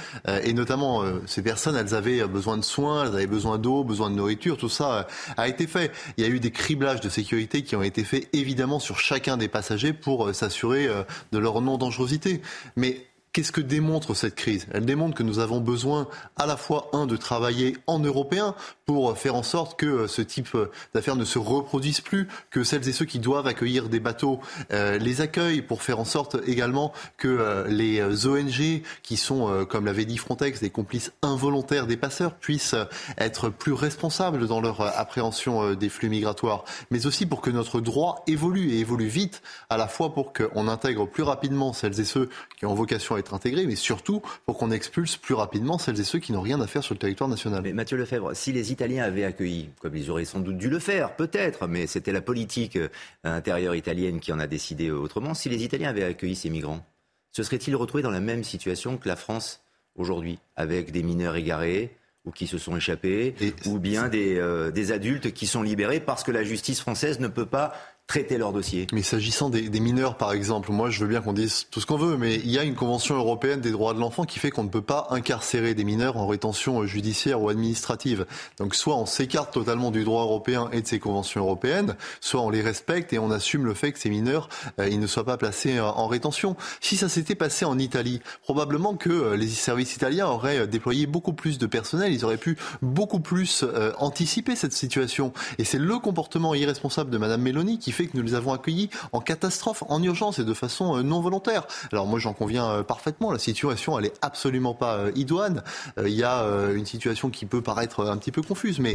et notamment euh, ces personnes, elles avaient besoin de soins, elles avaient besoin d'eau, besoin de nourriture, tout ça euh, a été fait. Il y a eu des criblages de sécurité qui ont été faits évidemment sur chacun des passagers pour euh, s'assurer de leur non-dangerosité. Mais Qu'est-ce que démontre cette crise? Elle démontre que nous avons besoin à la fois, un, de travailler en européen pour faire en sorte que euh, ce type euh, d'affaires ne se reproduise plus, que celles et ceux qui doivent accueillir des bateaux euh, les accueillent, pour faire en sorte également que les ONG, qui sont, comme l'avait dit Frontex, des complices involontaires des passeurs, puissent être plus responsables dans leur appréhension des flux migratoires, mais aussi pour que notre droit évolue et évolue vite, à la fois pour qu'on intègre plus rapidement celles et ceux qui ont vocation à être intégrés, mais surtout pour qu'on expulse plus rapidement celles et ceux qui n'ont rien à faire sur le territoire national. Mais Mathieu Lefebvre, si les Italiens avaient accueilli, comme ils auraient sans doute dû le faire, peut-être, mais c'était la politique euh, intérieure italienne qui en a décidé autrement, si les Italiens avaient accueilli ces migrants, se seraient-ils retrouvés dans la même situation que la France aujourd'hui, avec des mineurs égarés ou qui se sont échappés, ou bien des, euh, des adultes qui sont libérés parce que la justice française ne peut pas traiter leur dossier. Mais s'agissant des, mineurs, par exemple, moi je veux bien qu'on dise tout ce qu'on veut, mais il y a une convention européenne des droits de l'enfant qui fait qu'on ne peut pas incarcérer des mineurs en rétention judiciaire ou administrative. Donc soit on s'écarte totalement du droit européen et de ces conventions européennes, soit on les respecte et on assume le fait que ces mineurs euh, ils ne soient pas placés en, en rétention. Si ça s'était passé en Italie, probablement que euh, les services italiens auraient euh, déployé beaucoup plus de personnel, ils auraient pu beaucoup plus euh, anticiper cette situation. Et c'est le comportement irresponsable de Madame Meloni qui fait que nous les avons accueillis en catastrophe, en urgence et de façon euh, non volontaire. Alors moi j'en conviens euh, parfaitement, la situation elle est absolument pas euh, idoine. Il y a une situation qui peut paraître un petit peu confuse, mais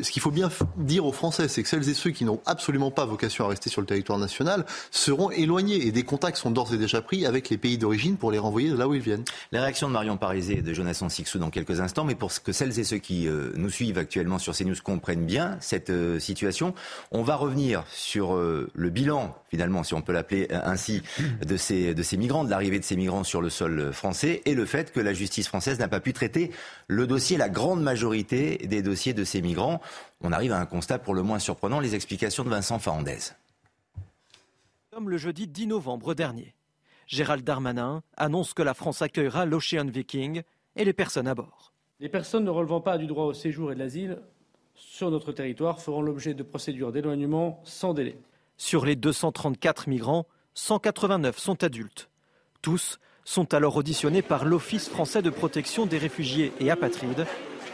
ce qu'il faut bien dire aux Français, c'est que celles et ceux qui n'ont absolument pas vocation à rester sur le territoire national seront éloignés et des contacts sont d'ores et déjà pris avec les pays d'origine pour les renvoyer de là où ils viennent. La réaction de Marion Parisé et de Jonathan Sixou dans quelques instants, mais pour que celles et ceux qui nous suivent actuellement sur CNews comprennent bien cette situation, on va revenir sur le bilan, finalement, si on peut l'appeler ainsi, de ces, de ces migrants, de l'arrivée de ces migrants sur le sol français, et le fait que la justice française n'a pas pu traiter le dossier, la grande majorité des dossiers de ces migrants. On arrive à un constat pour le moins surprenant, les explications de Vincent Fahandez. Comme le jeudi 10 novembre dernier, Gérald Darmanin annonce que la France accueillera l'Ocean Viking et les personnes à bord. Les personnes ne relevant pas du droit au séjour et de l'asile sur notre territoire feront l'objet de procédures d'éloignement sans délai. Sur les 234 migrants, 189 sont adultes. Tous sont alors auditionnés par l'Office français de protection des réfugiés et apatrides.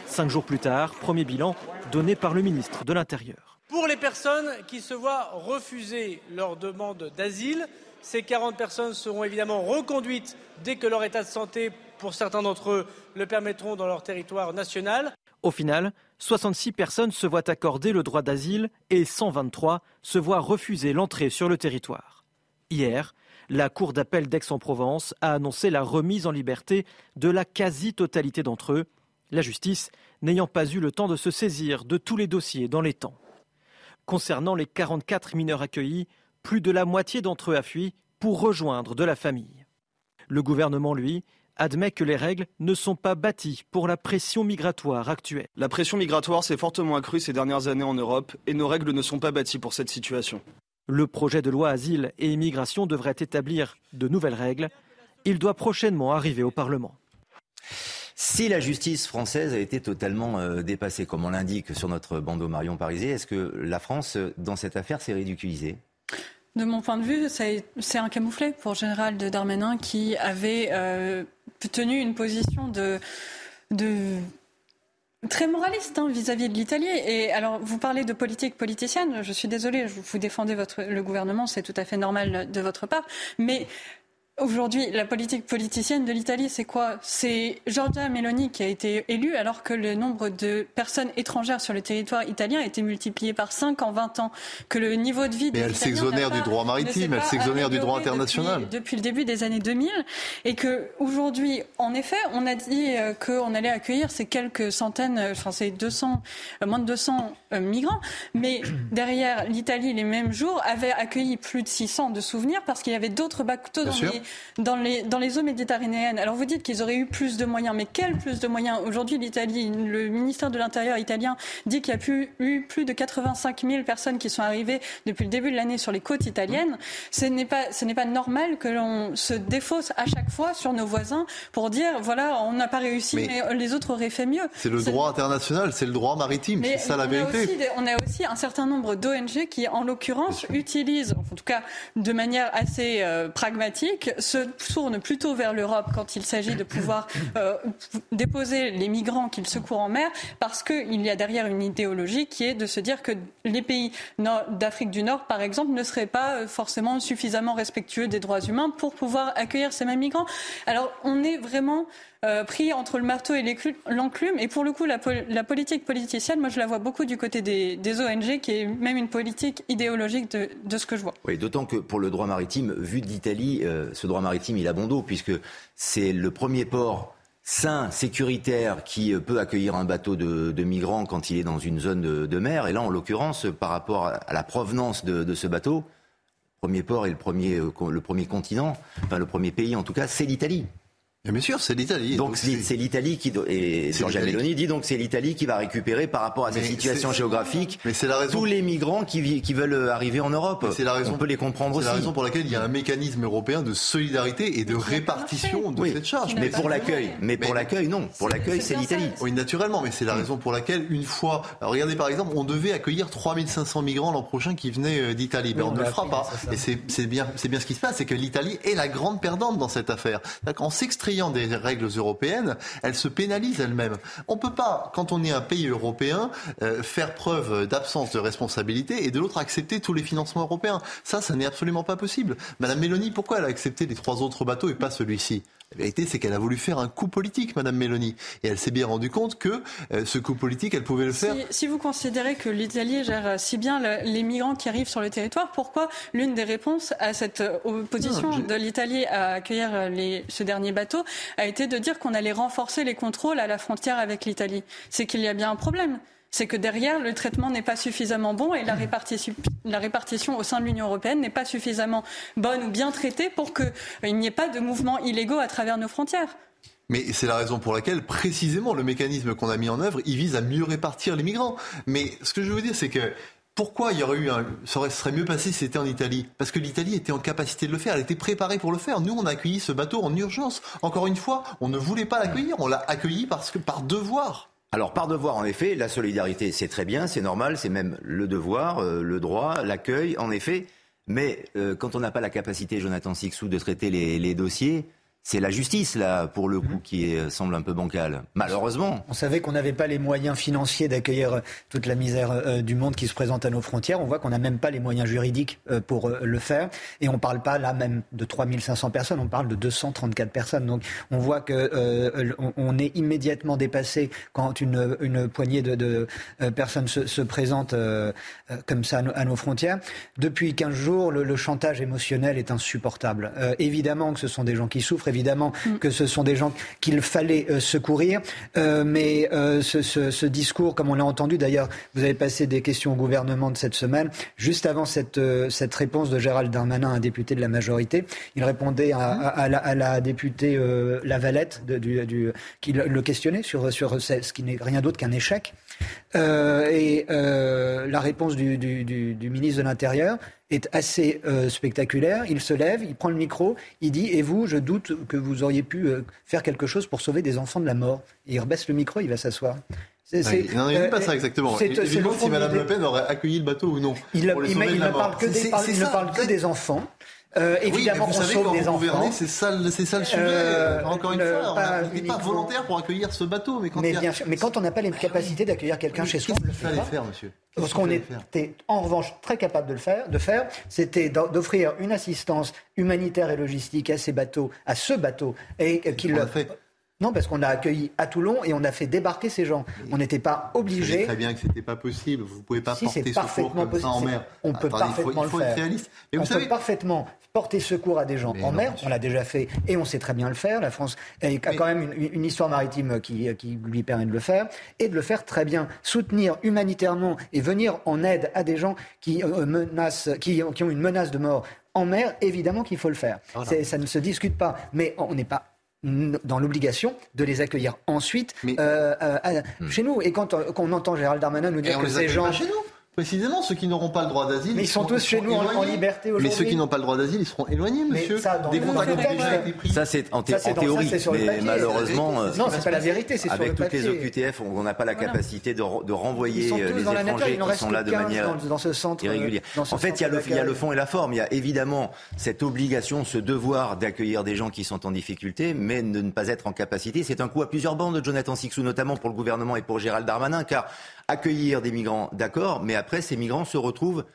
Cinq jours plus tard, premier bilan donné par le ministre de l'Intérieur. Pour les personnes qui se voient refuser leur demande d'asile, ces 40 personnes seront évidemment reconduites dès que leur état de santé, pour certains d'entre eux, le permettront dans leur territoire national. Au final, 66 personnes se voient accorder le droit d'asile et 123 se voient refuser l'entrée sur le territoire. Hier, la Cour d'appel d'Aix-en-Provence a annoncé la remise en liberté de la quasi-totalité d'entre eux, la justice n'ayant pas eu le temps de se saisir de tous les dossiers dans les temps. Concernant les 44 mineurs accueillis, plus de la moitié d'entre eux a fui pour rejoindre de la famille. Le gouvernement, lui, admet que les règles ne sont pas bâties pour la pression migratoire actuelle. La pression migratoire s'est fortement accrue ces dernières années en Europe et nos règles ne sont pas bâties pour cette situation. Le projet de loi Asile et Immigration devrait établir de nouvelles règles. Il doit prochainement arriver au Parlement. Si la justice française a été totalement euh, dépassée, comme on l'indique sur notre bandeau Marion Parisé, est-ce que la France, dans cette affaire, s'est ridiculisée? De mon point de vue, c'est un camouflet pour Général de Darmanin qui avait euh, tenu une position de, de très moraliste hein, vis-à-vis de l'Italie. Et alors, vous parlez de politique politicienne. Je suis désolée, vous défendez votre, le gouvernement, c'est tout à fait normal de votre part. Mais Aujourd'hui, la politique politicienne de l'Italie, c'est quoi? C'est Giorgia Meloni qui a été élue alors que le nombre de personnes étrangères sur le territoire italien a été multiplié par 5 en 20 ans, que le niveau de vie des Mais elle s'exonère du droit maritime, elle s'exonère du droit international. Depuis, depuis, le début des années 2000 et que aujourd'hui, en effet, on a dit euh, qu'on allait accueillir ces quelques centaines, euh, enfin ces 200, euh, moins de 200 migrants, mais (clears throat) derrière l'Italie, les mêmes jours, avait accueilli plus de 600 de souvenirs parce qu'il y avait d'autres bateaux dans les dans les, dans les eaux méditerranéennes. Alors vous dites qu'ils auraient eu plus de moyens, mais quels plus de moyens Aujourd'hui, l'Italie, le ministère de l'Intérieur italien dit qu'il y a plus, eu plus de 85 000 personnes qui sont arrivées depuis le début de l'année sur les côtes italiennes. Ce n'est pas, ce n'est pas normal que l'on se défausse à chaque fois sur nos voisins pour dire voilà, on n'a pas réussi, mais, les autres auraient fait mieux. C'est le droit international, c'est le droit maritime, c'est ça la vérité. on a aussi un certain nombre d'ONG qui, en l'occurrence, utilisent, en tout cas de manière assez euh, pragmatique, se tourne plutôt vers l'Europe quand il s'agit de pouvoir euh, déposer les migrants qu'ils secourent en mer, parce qu'il y a derrière une idéologie qui est de se dire que les pays d'Afrique du Nord, par exemple, ne seraient pas euh, forcément suffisamment respectueux des droits humains pour pouvoir accueillir ces mêmes migrants. Alors on est vraiment euh, pris entre le marteau et l'enclume. Et pour le coup, la, politique politicienne, moi, je la vois beaucoup du côté des, ONG, qui est même une politique idéologique de, de ce que je vois. Oui, d'autant que pour le droit maritime, vu d'Italie, euh, ce droit maritime, il a bon dos, puisque c'est le premier port sain, sécuritaire, qui peut accueillir un bateau de, migrants quand il est dans une zone de, mer. Et là, en l'occurrence, par rapport à la provenance de, ce bateau, premier port et le premier, le premier continent, enfin le premier pays en tout cas, c'est l'Italie. Bien sûr, c'est l'Italie. Donc c'est l'Italie qui et Giorgia Meloni dit donc c'est l'Italie qui va récupérer par rapport à sa situation géographique mais la raison... tous les migrants qui, qui veulent arriver en Europe. C'est la raison. On peut les comprendre aussi. C'est la raison pour laquelle il y a un mécanisme européen de solidarité et de répartition de cette charge. Mais pour l'accueil, mais pour l'accueil non. Pour l'accueil c'est l'Italie. Oui naturellement, mais c'est la raison pour laquelle une fois, regardez par exemple, on devait accueillir 3500 migrants l'an prochain qui venaient euh, d'Italie, mais on ne le fera pas. Et c'est bien, c'est bien ce qui se passe, c'est que l'Italie est la grande perdante dans cette affaire. En s'extrayant des règles européennes, elle se pénalise elle-même. On ne peut pas, quand on est un pays européen, euh, faire preuve d'absence de responsabilité et de l'autre accepter tous les financements européens. Ça, ça n'est absolument pas possible. Madame Mélanie, pourquoi elle a accepté les trois autres bateaux et pas celui-ci? La vérité, c'est qu'elle a voulu faire un coup politique, Madame Mélanie. Et elle s'est bien rendue compte que euh, ce coup politique, elle pouvait le faire. Si, vous considérez que l'Italie gère si bien les migrants qui arrivent sur le territoire, pourquoi l'une des réponses à cette opposition de l'Italie à accueillir les, ce dernier bateau a été de dire qu'on allait renforcer les contrôles à la frontière avec l'Italie C'est qu'il y a bien un problème c'est que derrière, le traitement n'est pas suffisamment bon et la répartition, la répartition au sein de l'Union européenne n'est pas suffisamment bonne ou bien traitée pour qu'il n'y ait pas de mouvements illégaux à travers nos frontières. Mais c'est la raison pour laquelle, précisément, le mécanisme qu'on a mis en œuvre, il vise à mieux répartir les migrants. Mais ce que je veux dire, c'est que pourquoi il y aurait eu un... Ça serait mieux passé si c'était en Italie? Parce que l'Italie était en capacité de le faire, elle était préparée pour le faire. Nous, on a accueilli ce bateau en urgence. Encore une fois, on ne voulait pas l'accueillir, on l'a accueilli parce que par devoir. Alors par devoir, en effet, la solidarité, c'est très bien, c'est normal, c'est même le devoir, euh, le droit, l'accueil, en effet. Mais euh, quand on n'a pas la capacité, Jonathan Sixou, de traiter les dossiers, c'est la justice, là, pour le coup, qui semble un peu bancale. Malheureusement. On savait qu'on n'avait pas les moyens financiers d'accueillir euh, toute la misère euh, du monde qui se présente à nos frontières. On voit qu'on n'a même pas les moyens juridiques euh, pour le faire. Et on ne parle pas, là, même de 3500 personnes, on parle de 234 personnes. Donc, on voit qu'on on est immédiatement dépassé quand une, une poignée de, de personnes se, se présentent comme ça à nos, frontières. Depuis 15 jours, le, le, chantage émotionnel est insupportable. évidemment que ce sont des gens qui souffrent évidemment mm. que ce sont des gens qu'il fallait euh, secourir. Euh, mais euh, ce, discours, comme on l'a entendu d'ailleurs, vous avez passé des questions au gouvernement de cette semaine, juste avant cette, cette réponse de Gérald Darmanin, un député de la majorité, il répondait à, mm. la, députée Lavalette du, qui le, questionnait sur, sur ce qui n'est rien d'autre qu'un échec. et la réponse du, du ministre de l'Intérieur, est assez euh, spectaculaire. Il se lève, il prend le micro, il dit Et vous, je doute que vous auriez pu euh, faire quelque chose pour sauver des enfants de la mort. il rebaisse le micro, il va s'asseoir. C'est, il n'en pas ça exactement. C'est, il demande si Mme Le Pen aurait accueilli le bateau ou non. Il, ne parle que des, il ne parle que des enfants. Euh, évidemment, oui, vous savez, quand vous gouvernez, c'est ça, c'est ça le sujet. Euh, Encore une fois, on n'est pas volontaire pour accueillir ce bateau, mais quand, mais, bien sûr, mais quand on n'a pas les capacités d'accueillir quelqu'un chez soi, on le fait faire, monsieur? Ce qu'on était en revanche très capable de le faire, de faire, c'était d'offrir une assistance humanitaire et logistique à ces bateaux, à ce bateau, et qu'il. Non, parce qu'on a accueilli à Toulon et on a fait débarquer ces gens. On n'était pas obligé. Vous très bien que c'était pas possible. Vous pouvez pas porter secours comme possible. ça en mer. On peut parfaitement il faut, le faire. réaliste. Mais on peut parfaitement porter secours à des gens en mer. On l'a déjà fait et on sait très bien le faire. La France a quand même une, histoire maritime qui, qui lui permet de le faire et de le faire très bien. Soutenir humanitairement et venir en aide à des gens qui euh, menacent, qui, qui ont une menace de mort en mer, évidemment qu'il faut le faire. Ça ne se discute pas. Mais on n'est pas dans l'obligation de les accueillir ensuite euh, euh, chez nous. Et quand, on entend Gérald Darmanin nous dire que ces gens... chez nous Précisément, ceux qui n'auront pas le droit d'asile. Mais ils sont tous chez nous en, liberté aujourd'hui. Mais ceux qui n'ont pas le droit d'asile, ils seront éloignés, monsieur. Ça, Des contacts ont déjà été pris. Ça, c'est en, théorie. mais malheureusement. Euh, non, c'est pas la vérité, c'est sur le papier. Avec toutes les OQTF, on n'a pas la capacité de, renvoyer euh, les étrangers qui sont là de manière dans ce centre, irrégulière. En fait, il y a le fond et la forme. Il y a évidemment cette obligation, ce devoir d'accueillir des gens qui sont en difficulté, mais de ne pas être en capacité. C'est un coup à plusieurs bandes, de Jonathan Sixou, notamment pour le gouvernement et pour Gérald Darmanin, car accueillir des migrants, d'accord, mais après, ces migrants se retrouvent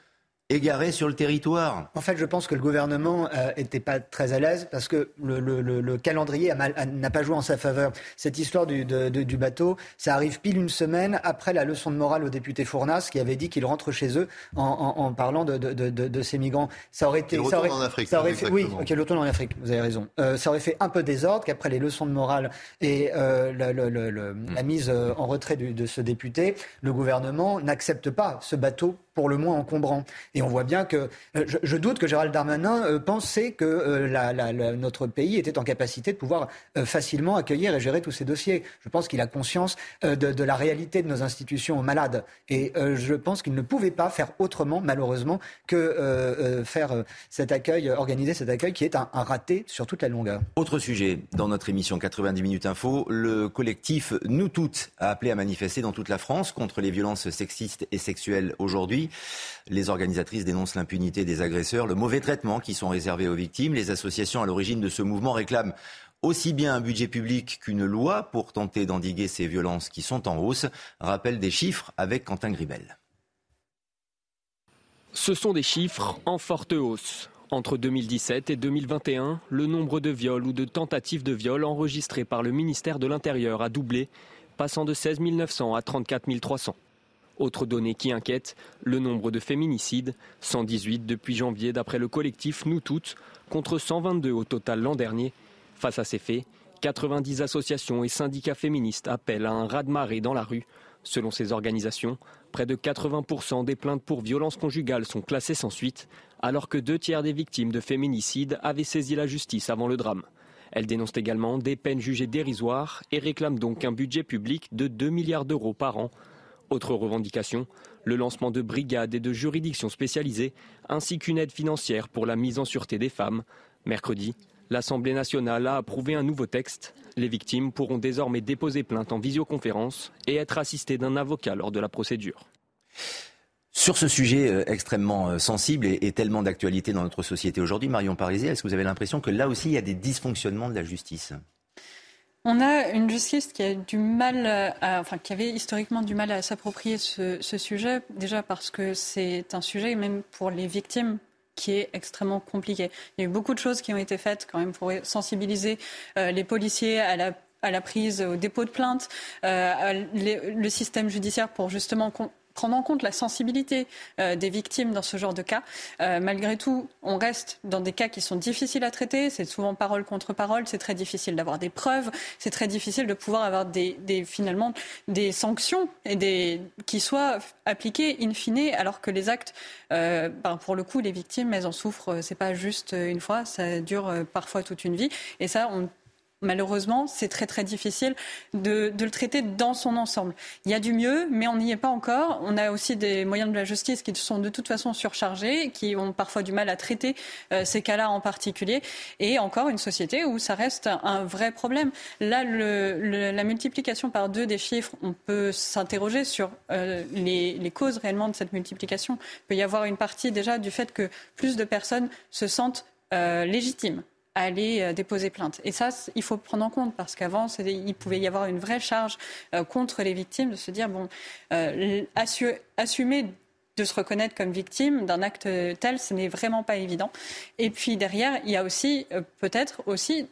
égarés sur le territoire. En fait, je pense que le gouvernement n'était pas très à l'aise parce que le, calendrier n'a pas joué en sa faveur. Cette histoire du, du, bateau, ça arrive pile une semaine après la leçon de morale au député Fournas qui avait dit qu'il rentre chez eux en, parlant de, ces migrants. Ça aurait été. Ça aurait, en Afrique. Ça aurait fait, oui, ok, en Afrique, vous avez raison. ça aurait fait un peu désordre qu'après les leçons de morale et la, la, mise en retrait de ce député, le gouvernement n'accepte pas ce bateau pour le moins encombrant. Et on voit bien que euh, je, doute que Gérald Darmanin euh, pensait que euh, notre pays était en capacité de pouvoir facilement accueillir et gérer tous ces dossiers. Je pense qu'il a conscience de, la réalité de nos institutions malades. Et je pense qu'il ne pouvait pas faire autrement, malheureusement, que faire cet accueil, organiser cet accueil qui est un, un raté sur toute la longueur. Autre sujet dans notre émission 90 minutes info, le collectif Nous Toutes a appelé à manifester dans toute la France contre les violences sexistes et sexuelles aujourd'hui. Les organisatrices dénoncent l'impunité des agresseurs, le mauvais traitement qui sont réservés aux victimes. Les associations à l'origine de ce mouvement réclament aussi bien un budget public qu'une loi pour tenter d'endiguer ces violences qui sont en hausse. Rappel des chiffres avec Quentin Gribel. Ce sont des chiffres en forte hausse. Entre 2017 et 2021, le nombre de viols ou de tentatives de viol enregistrés par le ministère de l'Intérieur a doublé, passant de 16 900 à 34 300. Autre donnée qui inquiète, le nombre de féminicides, 118 depuis janvier d'après le collectif Nous Toutes, contre 122 au total l'an dernier. Face à ces faits, 90 associations et syndicats féministes appellent à un raz-de-marée dans la rue. Selon ces organisations, près de 80% des plaintes pour violences conjugales sont classées sans suite, alors que deux tiers des victimes de féminicides avaient saisi la justice avant le drame. Elles dénoncent également des peines jugées dérisoires et réclament donc un budget public de 2 milliards d'euros par an autre revendication, le lancement de brigades et de juridictions spécialisées, ainsi qu'une aide financière pour la mise en sûreté des femmes. Mercredi, l'Assemblée nationale a approuvé un nouveau texte. Les victimes pourront désormais déposer plainte en visioconférence et être assistées d'un avocat lors de la procédure. Sur ce sujet euh, extrêmement euh, sensible et, tellement d'actualité dans notre société aujourd'hui, Marion Pariset, est-ce que vous avez l'impression que là aussi il y a des dysfonctionnements de la justice? On a une justice qui a du mal, enfin qui avait historiquement du mal à s'approprier ce, sujet, déjà parce que c'est un sujet même pour les victimes qui est extrêmement compliqué. Il y a eu beaucoup de choses qui ont été faites quand même pour sensibiliser euh, les policiers à la prise au dépôt de plainte, euh, le système judiciaire pour justement prendre en compte la sensibilité euh, des victimes dans ce genre de cas. Euh, malgré tout, on reste dans des cas qui sont difficiles à traiter. C'est souvent parole contre parole. C'est très difficile d'avoir des preuves. C'est très difficile de pouvoir avoir des, finalement des sanctions et des, qui soient appliquées in fine, alors que les actes, euh, ben, pour le coup, les victimes, elles en souffrent. C'est pas juste une fois. Ça dure parfois toute une vie. Et ça, on malheureusement, c'est très très difficile de, le traiter dans son ensemble. Il y a du mieux, mais on n'y est pas encore. On a aussi des moyens de la justice qui sont de toute façon surchargés, qui ont parfois du mal à traiter euh, ces cas-là en particulier, et encore une société où ça reste un vrai problème. Là, la multiplication par deux des chiffres, on peut s'interroger sur euh, les, causes réellement de cette multiplication. Il peut y avoir une partie déjà du fait que plus de personnes se sentent euh, légitimes aller euh, déposer plainte. Et ça, il faut prendre en compte parce qu'avant, il pouvait y avoir une vraie charge euh, contre les victimes de se dire bon, euh, assumer de se reconnaître comme victime d'un acte tel, ce n'est vraiment pas évident. Et puis derrière, il y a aussi peut-être aussi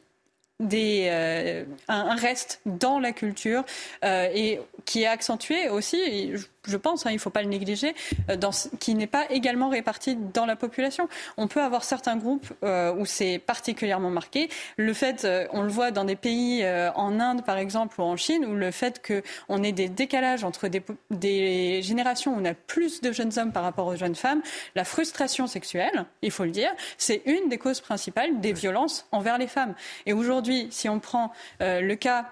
des, un, reste dans la culture et qui est accentué aussi je pense, hein, il ne faut pas le négliger, euh, dans, qui n'est pas également réparti dans la population. On peut avoir certains groupes euh, où c'est particulièrement marqué. Le fait, euh, on le voit dans des pays en Inde par exemple ou en Chine, où le fait qu'on ait des décalages entre des, des, générations où on a plus de jeunes hommes par rapport aux jeunes femmes, la frustration sexuelle, il faut le dire, c'est une des causes principales des violences envers les femmes. Et aujourd'hui, si on prend le cas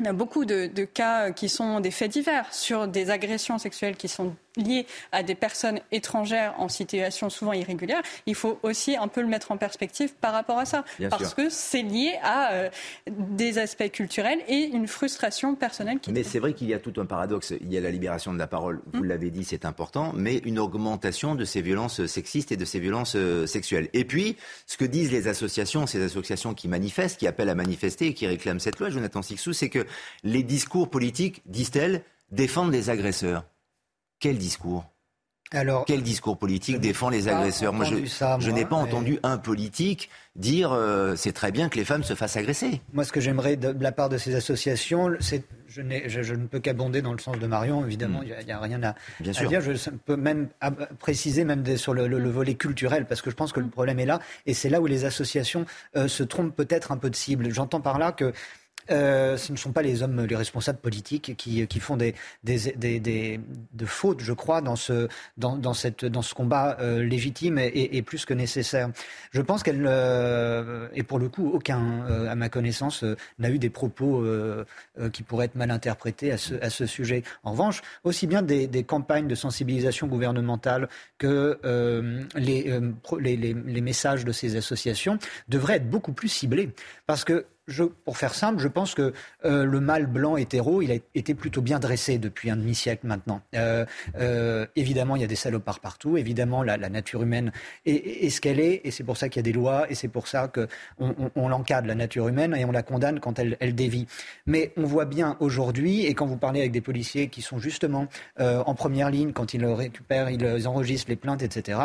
on a beaucoup de, cas qui sont des faits divers sur des agressions sexuelles qui sont liées à des personnes étrangères en situation souvent irrégulière. Il faut aussi un peu le mettre en perspective par rapport à ça. parce que c'est lié à euh, des aspects culturels et une frustration personnelle. Qui mais c'est vrai qu'il y a tout un paradoxe. Il y a la libération de la parole, vous hum. l'avez dit, c'est important, mais une augmentation de ces violences sexistes et de ces violences euh, sexuelles. Et puis, ce que disent les associations, ces associations qui manifestent, qui appellent à manifester et qui réclament cette loi, Jonathan Sixou, c'est que les discours politiques, disent-elles, défendent les agresseurs. Quel discours? Alors, Quel discours politique défend les agresseurs? Moi, je, je n'ai pas entendu un politique dire euh, c'est très bien que les femmes se fassent agresser. Moi, ce que j'aimerais de, la part de ces associations, c'est je, je, ne peux qu'abonder dans le sens de Marion, évidemment, hmm. il n'y a, rien à, dire. Je peux même préciser, même sur le, volet culturel, parce que je pense que le problème est là, et c'est là où les associations euh, se trompent peut-être un peu de cible. J'entends par là que euh, ce ne sont pas les hommes, les responsables politiques qui, qui font des, des, des, de fautes, je crois, dans ce, dans, dans cette, dans ce combat euh, légitime et, et, plus que nécessaire. Je pense qu'elle, euh, et pour le coup, aucun, à ma connaissance, n'a eu des propos qui pourraient être mal interprétés à ce, à ce sujet. En revanche, aussi bien des, des campagnes de sensibilisation gouvernementale que les, les, les, les messages de ces associations devraient être beaucoup plus ciblés. Parce que pour faire simple, je pense que euh, le mâle blanc hétéro, il a été plutôt bien dressé depuis un demi-siècle maintenant. Euh, euh, évidemment, il y a des salopards partout. Évidemment, la, nature humaine est, ce qu'elle est, et c'est pour ça qu'il y a des lois, et c'est pour ça qu'on on, l'encadre, la nature humaine, et on la condamne quand elle, dévie. Mais on voit bien aujourd'hui, et quand vous parlez avec des policiers qui sont justement en première ligne, quand ils récupèrent, ils enregistrent les plaintes, etc.,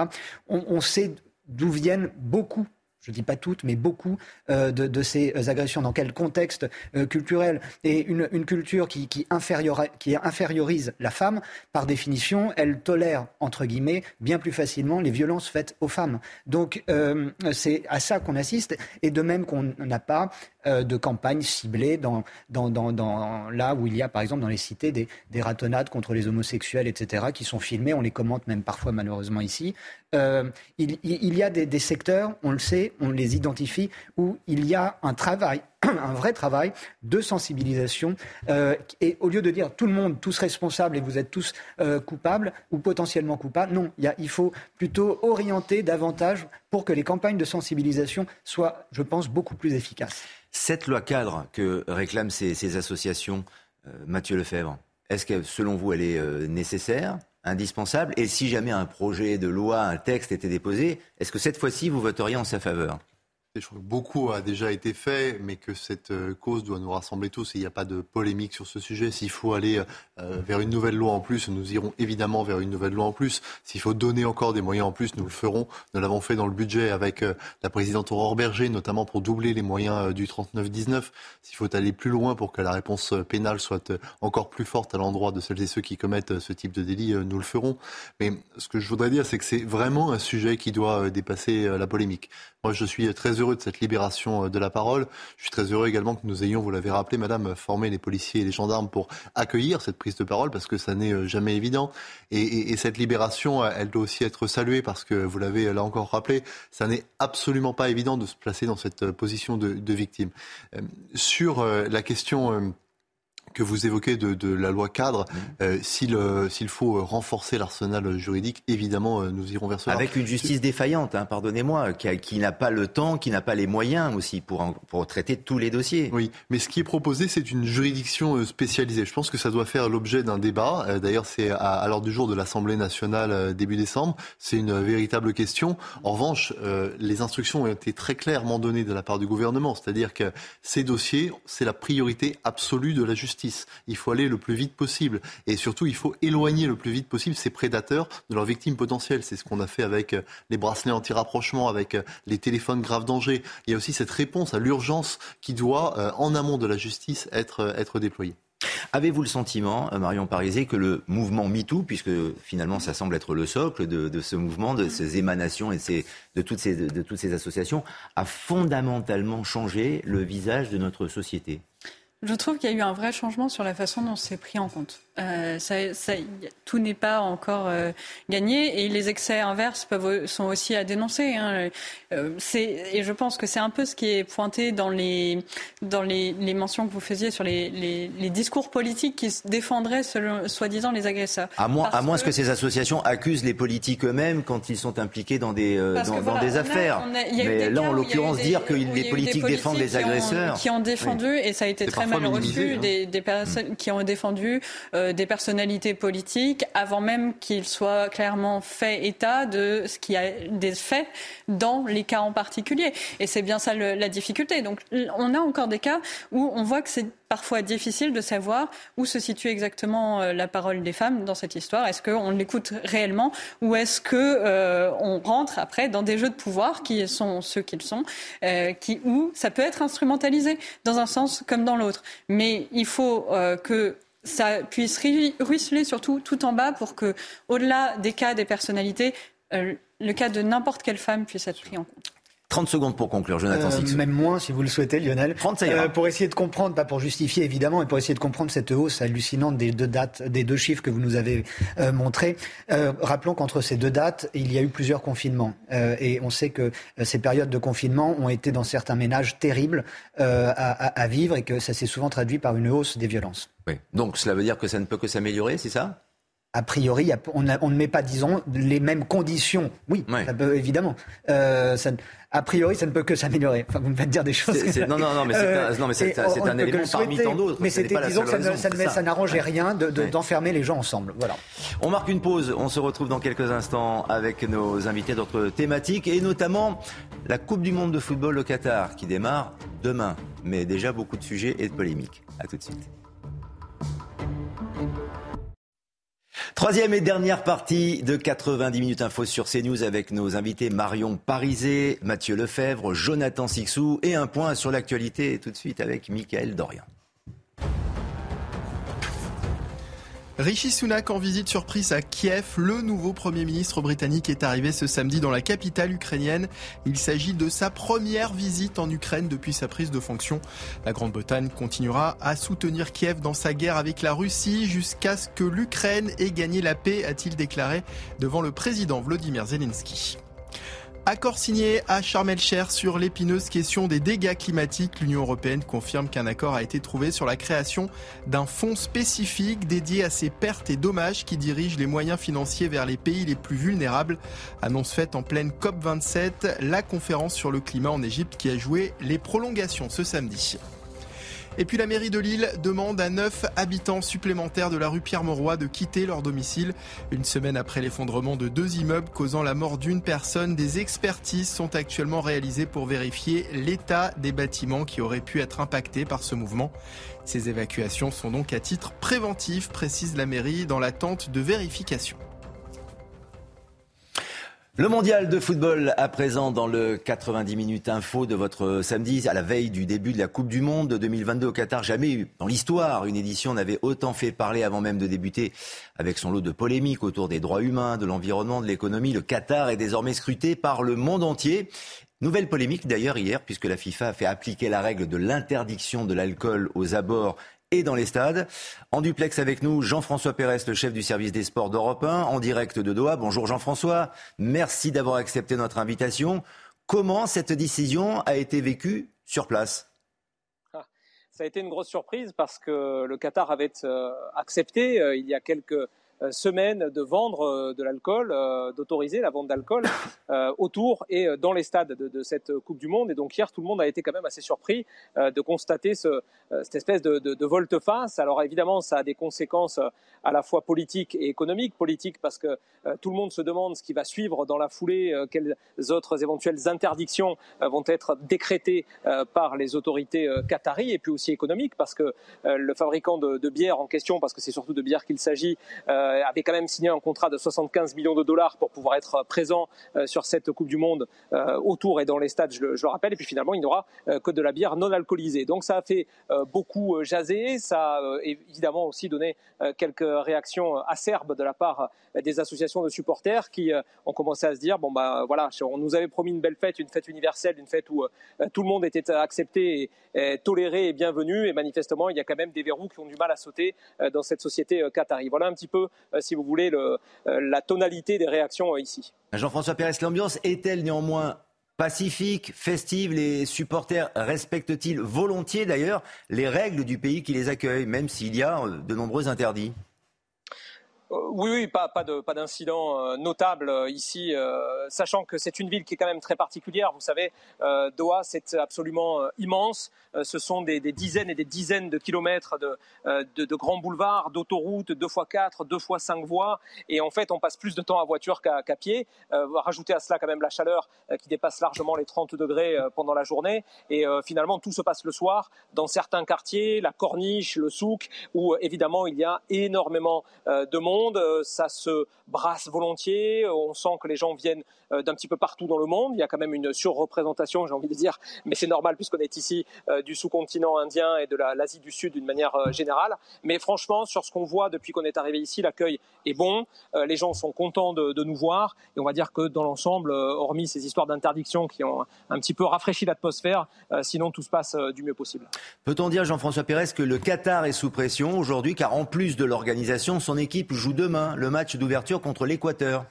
on sait d'où viennent beaucoup je ne dis pas toutes, mais beaucoup euh, de, ces agressions. Dans quel contexte euh, culturel Et une, culture qui, qui, infériorise la femme, par définition, elle tolère, entre guillemets, bien plus facilement les violences faites aux femmes. Donc euh, c'est à ça qu'on assiste, et de même qu'on n'a pas de campagne ciblée dans, dans, dans, là où il y a, par exemple, dans les cités, des, des ratonnades contre les homosexuels, etc., qui sont filmées, on les commente même parfois malheureusement ici, euh, il, y a des, secteurs, on le sait, on les identifie, où il y a un travail, un vrai travail de sensibilisation. Euh, et au lieu de dire tout le monde, tous responsables et vous êtes tous euh, coupables ou potentiellement coupables, non, il, faut plutôt orienter davantage pour que les campagnes de sensibilisation soient, je pense, beaucoup plus efficaces. Cette loi cadre que réclament ces associations, Mathieu Lefebvre, est-ce que selon vous, elle est nécessaire indispensable? Et si jamais un projet de loi, un texte était déposé, est-ce que cette fois-ci, vous voteriez en sa faveur? Je crois que beaucoup a déjà été fait, mais que cette euh, cause doit nous rassembler tous. il n'y a pas de polémique sur ce sujet. S'il faut aller euh, vers une nouvelle loi en plus, nous irons évidemment vers une nouvelle loi en plus. S'il faut donner encore des moyens en plus, nous le ferons. Nous l'avons fait dans le budget avec euh, la présidente Aurore Berger, notamment pour doubler les moyens du 39-19. S'il faut aller plus loin pour que la réponse pénale soit encore plus forte à l'endroit de celles et ceux qui commettent ce type de délit, nous le ferons. Mais ce que je voudrais dire, c'est que c'est vraiment un sujet qui doit dépasser la polémique. Moi, je suis très heureux de cette libération euh, de la parole. Je suis très heureux également que nous ayons, vous l'avez rappelé, Madame, formé les policiers et les gendarmes pour accueillir cette prise de parole parce que ça n'est euh, jamais évident. Et, cette libération, euh, elle doit aussi être saluée parce que, vous l'avez là encore rappelé, ça n'est absolument pas évident de se placer dans cette position de victime. Sur la question que vous évoquez de, la loi cadre, mmh. euh, s'il faut renforcer l'arsenal juridique, évidemment, euh, nous irons vers cela. Avec une justice défaillante, hein, pardonnez-moi, qui, n'a pas le temps, qui n'a pas les moyens aussi pour, pour traiter tous les dossiers. Oui, mais ce qui est proposé, c'est une juridiction euh, spécialisée. Je pense que ça doit faire l'objet d'un débat. D'ailleurs, c'est à, l'ordre du jour de l'Assemblée nationale début décembre. C'est une véritable question. En revanche, les instructions ont été très clairement données de la part du gouvernement, c'est-à-dire que ces dossiers, c'est la priorité absolue de la justice. Il faut aller le plus vite possible. Et surtout, il faut éloigner le plus vite possible ces prédateurs de leurs victimes potentielles. C'est ce qu'on a fait avec euh, les bracelets anti-rapprochement, avec euh, les téléphones grave danger. Il y a aussi cette réponse à l'urgence qui doit, euh, en amont de la justice, être, être déployée. Avez-vous le sentiment, Marion Pariset, que le mouvement MeToo, puisque finalement ça semble être le socle de, ce mouvement, de ces émanations et de toutes ces associations, a fondamentalement changé le visage de notre société? Je trouve qu'il y a eu un vrai changement sur la façon dont c'est pris en compte. Euh, ça, tout n'est pas encore euh, gagné et les excès inverses peuvent, sont aussi à dénoncer. Hein. Euh, et je pense que c'est un peu ce qui est pointé dans les, dans les, les mentions que vous faisiez sur les, les, les discours politiques qui défendraient soi-disant les agresseurs. À moins, à moins que... que ces associations accusent les politiques eux-mêmes quand ils sont impliqués dans des, dans, des affaires. Mais là, en l'occurrence, dire que les politiques défendent les agresseurs. Qui ont, défendu, et ça a été très mal reçu, des, des, personnes qui ont défendu des personnalités politiques avant même qu'il soit clairement fait état de ce qui a des faits dans les cas en particulier. Et c'est bien ça la difficulté. Donc on a encore des cas où on voit que c'est parfois difficile de savoir où se situe exactement euh, la parole des femmes dans cette histoire. Est-ce qu'on l'écoute réellement ou est-ce que euh, on rentre après dans des jeux de pouvoir qui sont ceux qu'ils sont, euh, qui où ça peut être instrumentalisé dans un sens comme dans l'autre. Mais il faut que ça puisse ruisseler surtout tout en bas pour que, au-delà des cas des personnalités, le cas de n'importe quelle femme puisse être pris en compte. 30 secondes pour conclure, Jonathan euh, Même moins, si vous le souhaitez, Lionel. 30, ça euh, pour essayer de comprendre, pas pour justifier évidemment, mais pour essayer de comprendre cette hausse hallucinante des deux dates, des deux chiffres que vous nous avez euh, montrés. Euh, rappelons qu'entre ces deux dates, il y a eu plusieurs confinements. Et on sait que ces périodes de confinement ont été dans certains ménages terribles à, à, vivre et que ça s'est souvent traduit par une hausse des violences. Oui. Donc cela veut dire que ça ne peut que s'améliorer, c'est ça? A priori, on, ne met pas, disons, les mêmes conditions. Oui, ça peut, évidemment. Euh, ça, a priori, ça ne peut que s'améliorer. Enfin, vous me faites dire des choses. non, non, non, mais c'est un, un élément parmi tant d'autres. Mais c'était, disons que ça, n'arrangeait rien d'enfermer de, les gens ensemble. Voilà. On marque une pause. On se retrouve dans quelques instants avec nos invités d'autres thématiques et notamment la Coupe du Monde de football au Qatar qui démarre demain. Mais déjà beaucoup de sujets et de polémiques. À tout de suite. Troisième et dernière partie de 90 minutes info sur CNews avec nos invités Marion Parisé, Mathieu Lefebvre, Jonathan Sixou et un point sur l'actualité tout de suite avec Michael Dorian. Rishi Sunak en visite surprise à Kiev. Le nouveau Premier ministre britannique est arrivé ce samedi dans la capitale ukrainienne. Il s'agit de sa première visite en Ukraine depuis sa prise de fonction. La Grande-Bretagne continuera à soutenir Kiev dans sa guerre avec la Russie jusqu'à ce que l'Ukraine ait gagné la paix, a-t-il déclaré devant le président Vladimir Zelensky. Accord signé à Sharm el-Cher sur l'épineuse question des dégâts climatiques. L'Union européenne confirme qu'un accord a été trouvé sur la création d'un fonds spécifique dédié à ces pertes et dommages qui dirige les moyens financiers vers les pays les plus vulnérables. Annonce faite en pleine COP27, la conférence sur le climat en Égypte qui a joué les prolongations ce samedi. Et puis la mairie de Lille demande à neuf habitants supplémentaires de la rue Pierre-Mauroy de quitter leur domicile. Une semaine après l'effondrement de deux immeubles causant la mort d'une personne, des expertises sont actuellement réalisées pour vérifier l'état des bâtiments qui auraient pu être impactés par ce mouvement. Ces évacuations sont donc à titre préventif, précise la mairie, dans l'attente de vérification. Le mondial de football à présent dans le 90 minutes info de votre samedi à la veille du début de la Coupe du Monde 2022 au Qatar. Jamais dans l'histoire une édition n'avait autant fait parler avant même de débuter avec son lot de polémiques autour des droits humains, de l'environnement, de l'économie. Le Qatar est désormais scruté par le monde entier. Nouvelle polémique d'ailleurs hier puisque la FIFA a fait appliquer la règle de l'interdiction de l'alcool aux abords dans les stades. En duplex avec nous, Jean-François Pérez, le chef du service des sports d'Europe 1, en direct de Doha. Bonjour Jean-François, merci d'avoir accepté notre invitation. Comment cette décision a été vécue sur place? Ah, ça a été une grosse surprise parce que le Qatar avait euh, accepté euh, il y a quelques semaine de vendre euh, de l'alcool, euh, d'autoriser la vente d'alcool (laughs) autour et dans les stades de, cette Coupe du Monde. Et donc hier, tout le monde a été quand même assez surpris de constater ce, cette espèce de, de, volte-face. Alors évidemment, ça a des conséquences à la fois politiques et économiques. Politiques parce que tout le monde se demande ce qui va suivre dans la foulée, quelles autres éventuelles interdictions vont être décrétées par les autorités qataries, et puis aussi économiques parce que le fabricant de, bière en question, parce que c'est surtout de bière qu'il s'agit, euh, avait quand même signé un contrat de 75 millions de dollars pour pouvoir être présent euh, sur cette Coupe du Monde euh, autour et dans les stades, je le, je le rappelle. Et puis finalement, il n'aura que de la bière non alcoolisée. Donc ça a fait beaucoup jaser. Ça a évidemment aussi donné quelques réactions acerbes de la part des associations de supporters qui ont commencé à se dire bon bah voilà, on nous avait promis une belle fête, une fête universelle, une fête où tout le monde était accepté, et, toléré et bienvenu. Et manifestement, il y a quand même des verrous qui ont du mal à sauter dans cette société qatari. Voilà un petit peu euh, si vous voulez, euh, la tonalité des réactions euh, ici. Jean-François Pérez, l'ambiance est-elle néanmoins pacifique, festive? Les supporters respectent-ils volontiers d'ailleurs les règles du pays qui les accueille, même s'il y a de nombreux interdits? euh, oui, oui, pas, de, pas d'incident euh, notable euh, ici, sachant que c'est une ville qui est quand même très particulière. Vous savez, Doha, c'est absolument immense. ce sont des, dizaines et des dizaines de kilomètres de, de, grands boulevards, d'autoroutes, deux fois quatre, deux fois cinq voies. Et en fait, on passe plus de temps à voiture qu'à, pied. rajouter à cela quand même la chaleur qui dépasse largement les 30 degrés pendant la journée. Et finalement, tout se passe le soir dans certains quartiers, la corniche, le souk, où évidemment il y a énormément de monde euh, ça se brasse volontiers, on sent que les gens viennent euh, d'un petit peu partout dans le monde, il y a quand même une surreprésentation, j'ai envie de dire, mais c'est normal puisqu'on est ici euh, du sous-continent indien et de l'Asie du Sud d'une manière générale. Mais franchement, sur ce qu'on voit depuis qu'on est arrivé ici, l'accueil est bon, les gens sont contents de, nous voir, et on va dire que dans l'ensemble, hormis ces histoires d'interdiction qui ont un petit peu rafraîchi l'atmosphère, sinon tout se passe du mieux possible. Peut-on dire, Jean-François Pérez, que le Qatar est sous pression aujourd'hui, car en plus de l'organisation, son équipe demain le match d'ouverture contre l'Équateur.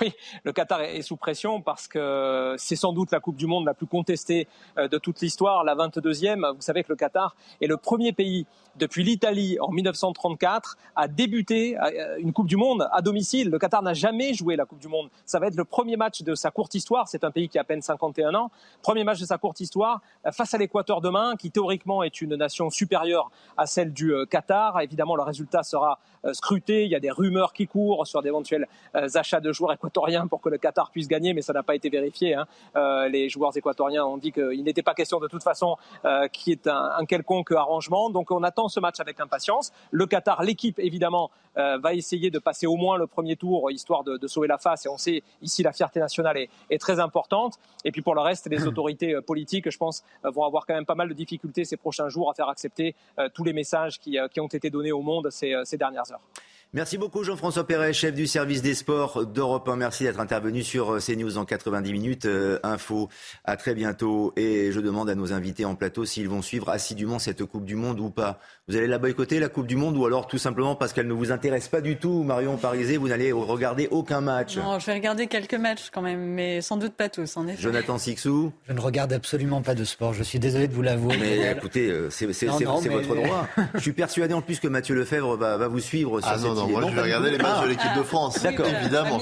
Oui, le Qatar est sous pression parce que c'est sans doute la Coupe du Monde la plus contestée euh, de toute l'histoire, la 22e. Vous savez que le Qatar est le premier pays depuis l'Italie en 1934 à débuter euh, une Coupe du Monde à domicile. Le Qatar n'a jamais joué la Coupe du Monde. Ça va être le premier match de sa courte histoire. C'est un pays qui a à peine 51 ans. Premier match de sa courte histoire euh, face à l'Équateur demain, qui théoriquement est une nation supérieure à celle du Qatar. Évidemment, le résultat sera scruté. Il y a des rumeurs qui courent sur d'éventuels achats de joueurs équatoriens pour que le Qatar puisse gagner, mais ça n'a pas été vérifié. Hein. les joueurs équatoriens ont dit qu'il n'était pas question de toute façon qu'il y ait un, un quelconque arrangement. Donc on attend ce match avec impatience. Le Qatar, l'équipe évidemment, euh, va essayer de passer au moins le premier tour, histoire de, sauver la face. Et on sait ici la fierté nationale est, très importante. Et puis pour le reste, les (clears throat) autorités euh, politiques, je pense, euh, vont avoir quand même pas mal de difficultés ces prochains jours à faire accepter tous les messages qui, ont été donnés au monde ces dernières heures. Merci beaucoup Jean-François Perret, chef du service des sports d'Europe 1. Merci d'être intervenu sur euh, CNews en 90 minutes. Euh, info, à très bientôt. Et je demande à nos invités en plateau s'ils vont suivre assidûment cette Coupe du Monde ou pas. Vous allez la boycotter, la Coupe du Monde, ou alors tout simplement parce qu'elle ne vous intéresse pas du tout, Marion Parisé, vous n'allez regarder aucun match Non, je vais regarder quelques matchs quand même, mais sans doute pas tous, en effet. Jonathan Sixou Je ne regarde absolument pas de sport, je suis désolé de vous l'avouer. Mais écoutez, euh, c'est votre droit. je suis persuadé en plus que Mathieu Lefebvre va, va vous suivre sur ah, cette non, non, moi, je vais regarder les matchs de l'équipe de France. D'accord. Évidemment.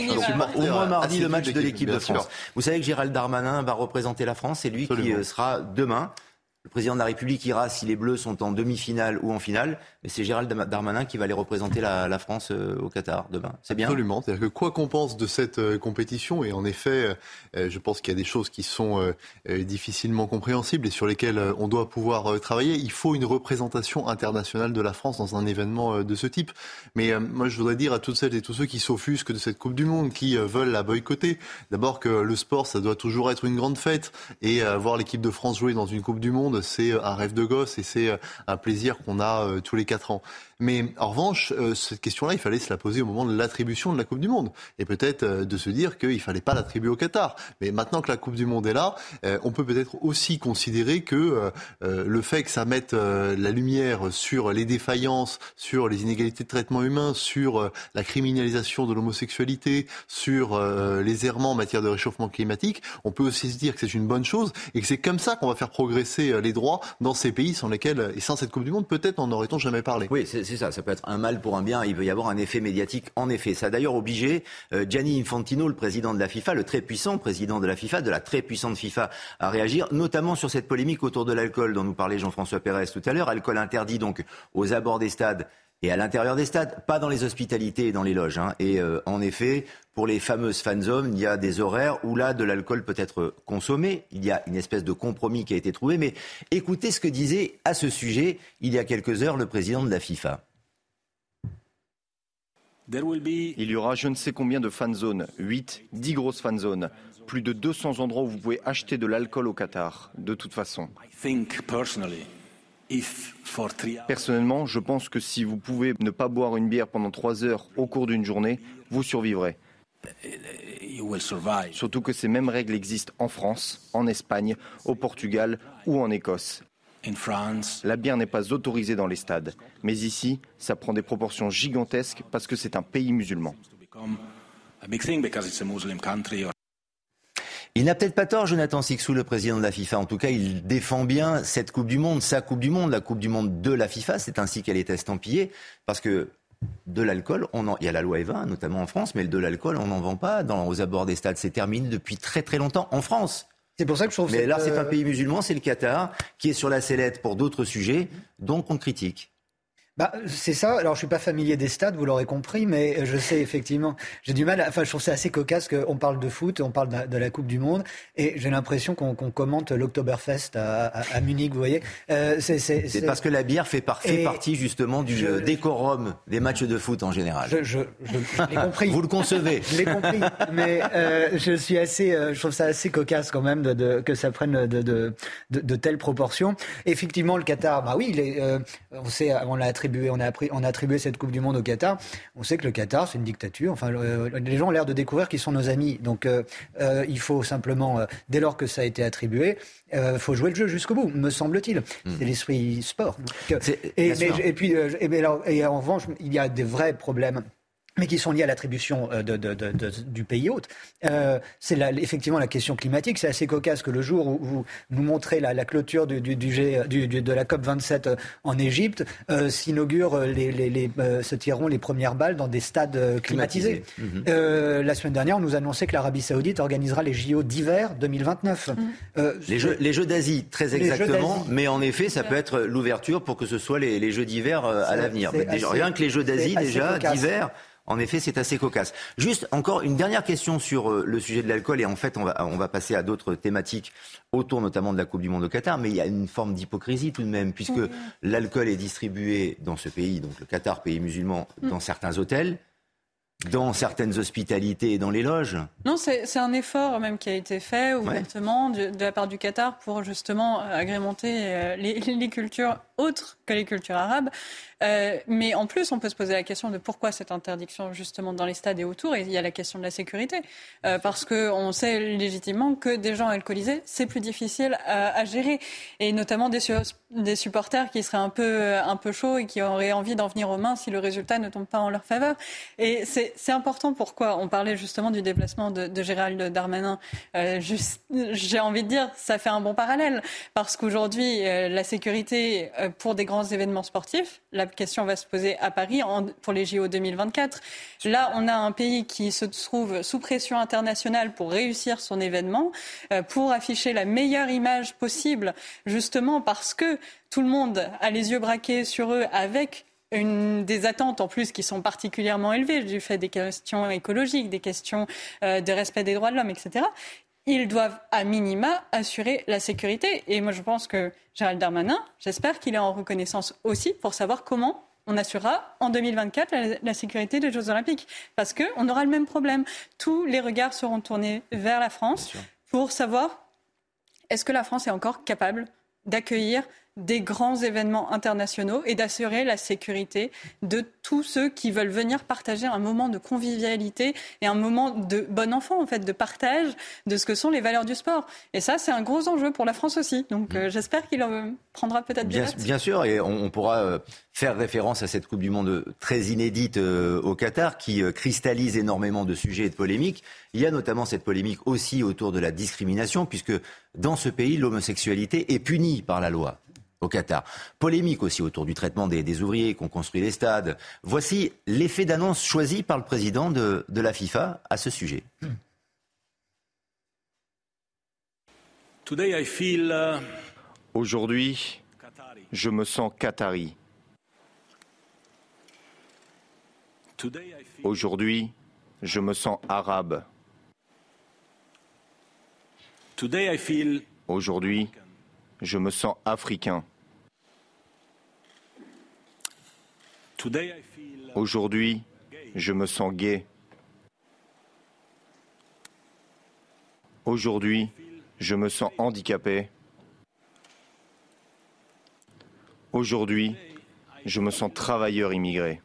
Au moins mardi, le match de l'équipe de France. Vous savez que Gérald Darmanin va représenter la France. C'est lui qui euh, sera demain le président de la République ira si les Bleus sont en demi-finale ou en finale, mais c'est Gérald Darmanin qui va aller représenter la, France euh, au Qatar demain. C'est bien? Absolument. C'est-à-dire que quoi qu'on pense de cette euh, compétition, et en effet, euh, je pense qu'il y a des choses qui sont difficilement compréhensibles et sur lesquelles on doit pouvoir travailler, il faut une représentation internationale de la France dans un événement de ce type. Mais moi, je voudrais dire à toutes celles et tous ceux qui s'offusquent de cette Coupe du Monde, qui veulent la boycotter, d'abord que le sport, ça doit toujours être une grande fête, et voir l'équipe de France jouer dans une Coupe du Monde, c'est un rêve de gosse et c'est euh, un plaisir qu'on a euh, tous les quatre ans. Mais en revanche, euh, cette question-là, il fallait se la poser au moment de l'attribution de la Coupe du Monde. Et peut-être de se dire qu'il ne fallait pas l'attribuer au Qatar. Mais maintenant que la Coupe du Monde est là, on peut peut-être aussi considérer que le fait que ça mette la lumière sur les défaillances, sur les inégalités de traitement humain, sur la criminalisation de l'homosexualité, sur les errements en matière de réchauffement climatique, on peut aussi se dire que c'est une bonne chose et que c'est comme ça qu'on va faire progresser les droits dans ces pays sans lesquels, et sans cette Coupe du Monde, peut-être n'en aurait-on jamais parlé. Oui, c'est ça. Ça peut être un mal pour un bien. Il peut y avoir un effet médiatique, en effet. Ça a d'ailleurs obligé euh, Gianni Infantino, le président de la FIFA, le très puissant président de la FIFA, de la très puissante FIFA, à réagir, notamment sur cette polémique autour de l'alcool dont nous parlait Jean-François Pérez tout à l'heure. Alcool interdit donc aux abords des stades et à l'intérieur des stades, pas dans les hospitalités et dans les loges. Hein. Et euh, en effet, pour les fameuses fan zones, il y a des horaires où là, de l'alcool peut être consommé. Il y a une espèce de compromis qui a été trouvé. Mais écoutez ce que disait à ce sujet, il y a quelques heures, le président de la FIFA. Il y aura je ne sais combien de fan zones, 8, 10 grosses fan zones, plus de 200 endroits où vous pouvez acheter de l'alcool au Qatar, de toute façon. Personnellement, je pense que si vous pouvez ne pas boire une bière pendant trois heures au cours d'une journée, vous survivrez. Surtout que ces mêmes règles existent en France, en Espagne, au Portugal ou en Écosse. La bière n'est pas autorisée dans les stades, mais ici, ça prend des proportions gigantesques parce que c'est un pays musulman. Il n'a peut-être pas tort, Jonathan Sixou, le président de la FIFA. En tout cas, il défend bien cette Coupe du Monde, sa Coupe du Monde, la Coupe du Monde de la FIFA. C'est ainsi qu'elle est estampillée. Parce que de l'alcool, il y a la loi Eva, notamment en France, mais de l'alcool, on n'en vend pas dans, aux abords des stades. C'est terminé depuis très très longtemps en France. C'est pour ça que je trouve. Mais là, c'est un euh, pays musulman, c'est le Qatar, qui est sur la sellette pour d'autres sujets, donc on critique. Bah, c'est ça. Alors, je suis pas familier des stades, vous l'aurez compris, mais je sais effectivement. J'ai du mal. enfin, je trouve ça assez cocasse qu'on parle de foot, on parle de, la Coupe du Monde, et j'ai l'impression qu'on commente l'Oktoberfest à, à, Munich. Vous voyez. Euh, c'est parce que la bière fait, partie justement du euh, décorum des matchs de foot en général. Je, je, l'ai compris. vous le concevez. je l'ai compris. Mais euh, je suis assez. Euh, je trouve ça assez cocasse quand même de, de que ça prenne de, telles proportions. Effectivement, le Qatar. Bah oui, il est, euh, on sait, on l'a on a, on a attribué cette Coupe du Monde au Qatar. On sait que le Qatar, c'est une dictature. Enfin, euh, les gens ont l'air de découvrir qu'ils sont nos amis. Donc, euh, euh, il faut simplement, dès lors que ça a été attribué, il faut jouer le jeu jusqu'au bout, me semble-t-il. Hmm. C'est l'esprit sport. et, et, puis, et en revanche, il y a des vrais problèmes mais qui sont liés à l'attribution euh, de, de, de, du pays hôte. Euh, c'est effectivement la question climatique. C'est assez cocasse que le jour où vous nous montrez la, la clôture du, du, du, de la COP 27 euh, en Égypte, euh, s'inaugurent les, les, les euh, se tireront les premières balles dans des stades climatisés. Mhm. la semaine dernière, on nous annonçait que l'Arabie Saoudite organisera les JO d'hiver 2029. Mhm. les jeux, les jeux d'Asie, très exactement. Mais en effet, ça peut être l'ouverture pour que ce soit les, les jeux d'hiver à l'avenir. Rien que les jeux d'Asie déjà d'hiver. En effet, c'est assez cocasse. Juste encore une dernière question sur euh, le sujet de l'alcool et en fait, on va, on va passer à d'autres thématiques autour notamment de la Coupe du Monde au Qatar, mais il y a une forme d'hypocrisie tout de même puisque l'alcool est distribué dans ce pays, donc le Qatar, pays musulman, mm. dans certains hôtels dans certaines hospitalités et dans les loges Non, c'est un effort même qui a été fait ouvertement de, la part du Qatar pour justement agrémenter euh, les, les, cultures autres que les cultures arabes. Euh, mais en plus, on peut se poser la question de pourquoi cette interdiction justement dans les stades et autour. Et il y a la question de la sécurité, euh, parce qu'on sait légitimement que des gens alcoolisés, c'est plus difficile à, à, gérer, et notamment des, des supporters qui seraient un peu un peu chauds et qui auraient envie d'en venir aux mains si le résultat ne tombe pas en leur faveur. Et c'est important. Pourquoi On parlait justement du déplacement de, de Gérald Darmanin. Euh, J'ai envie de dire, ça fait un bon parallèle, parce qu'aujourd'hui, euh, la sécurité euh, pour des grands événements sportifs, la question va se poser à Paris pour les JO 2024. Là, on a un pays qui se trouve sous pression internationale pour réussir son événement, euh, pour afficher la meilleure image possible, justement parce que tout le monde a les yeux braqués sur eux avec des attentes en plus qui sont particulièrement élevées du fait des questions écologiques, des questions euh, de respect des droits de l'homme, etc ils doivent à minima assurer la sécurité. Et moi, je pense que Gérald Darmanin, j'espère qu'il est en reconnaissance aussi pour savoir comment on assurera en 2024 la, sécurité des Jeux Olympiques. Parce qu'on aura le même problème. Tous les regards seront tournés vers la France pour savoir est-ce que la France est encore capable d'accueillir des grands événements internationaux et d'assurer la sécurité de tous ceux qui veulent venir partager un moment de convivialité et un moment de bon enfant, en fait, de partage de ce que sont les valeurs du sport. Et ça, c'est un gros enjeu pour la France aussi. Donc euh, j'espère qu'il en prendra peut-être bien. Bien sûr, et on, pourra euh, faire référence à cette Coupe du Monde très inédite euh, au Qatar qui cristallise énormément de sujets et de polémiques. Il y a notamment cette polémique aussi autour de la discrimination, puisque dans ce pays, l'homosexualité est punie par la loi au Qatar. Polémique aussi autour du traitement des, ouvriers qui ont construit les stades. Voici l'effet d'annonce choisi par le président de, la FIFA à ce sujet. Uh, Aujourd'hui, je me sens qatari. Aujourd'hui, je me sens arabe. Aujourd'hui, je me sens africain. Aujourd'hui, je me sens gay. Aujourd'hui, je me sens handicapé. Aujourd'hui, je me sens travailleur immigré.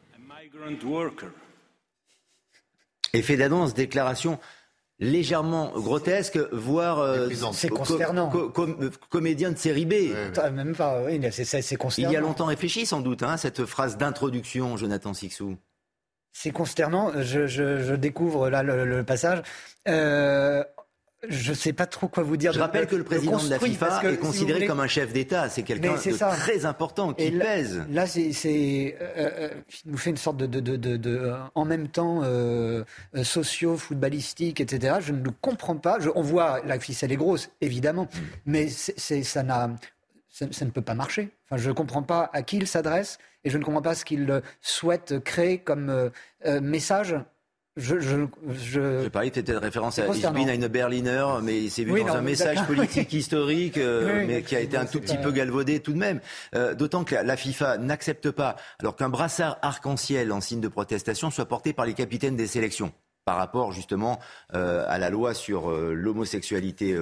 Effet d'annonce, déclaration légèrement grotesque, voire euh, c'est consternant. comédien de série B. Même pas, oui, c'est consternant. Il y a longtemps réfléchi sans doute, hein, cette phrase d'introduction, Jonathan Sixou. C'est consternant. Je, découvre là le, passage. Euh, je ne sais pas trop quoi vous dire. Je rappelle que le président de la FIFA est considéré comme un chef d'État. C'est quelqu'un de très important qui pèse. Là, c'est, c'est euh, euh, nous fait une sorte de, de, de, de en même temps euh, socio, footballistique, etc. Je ne le comprends pas. Je, on voit la ficelle est grosse, évidemment, mm. mais c'est, ça n'a, ça, ça, ne peut pas marcher. Enfin, je ne comprends pas à qui il s'adresse et je ne comprends pas ce qu'il souhaite créer comme message je, je, je... pas, peut-être référence à une Berliner, mais c'est vu dans un message politique (laughs) historique, euh, mais qui a été un tout petit peu galvaudé tout de même. Euh, d'autant que la FIFA n'accepte pas, alors qu'un brassard arc-en-ciel en signe de protestation soit porté par les capitaines des sélections, par rapport justement euh, à la loi sur l'homosexualité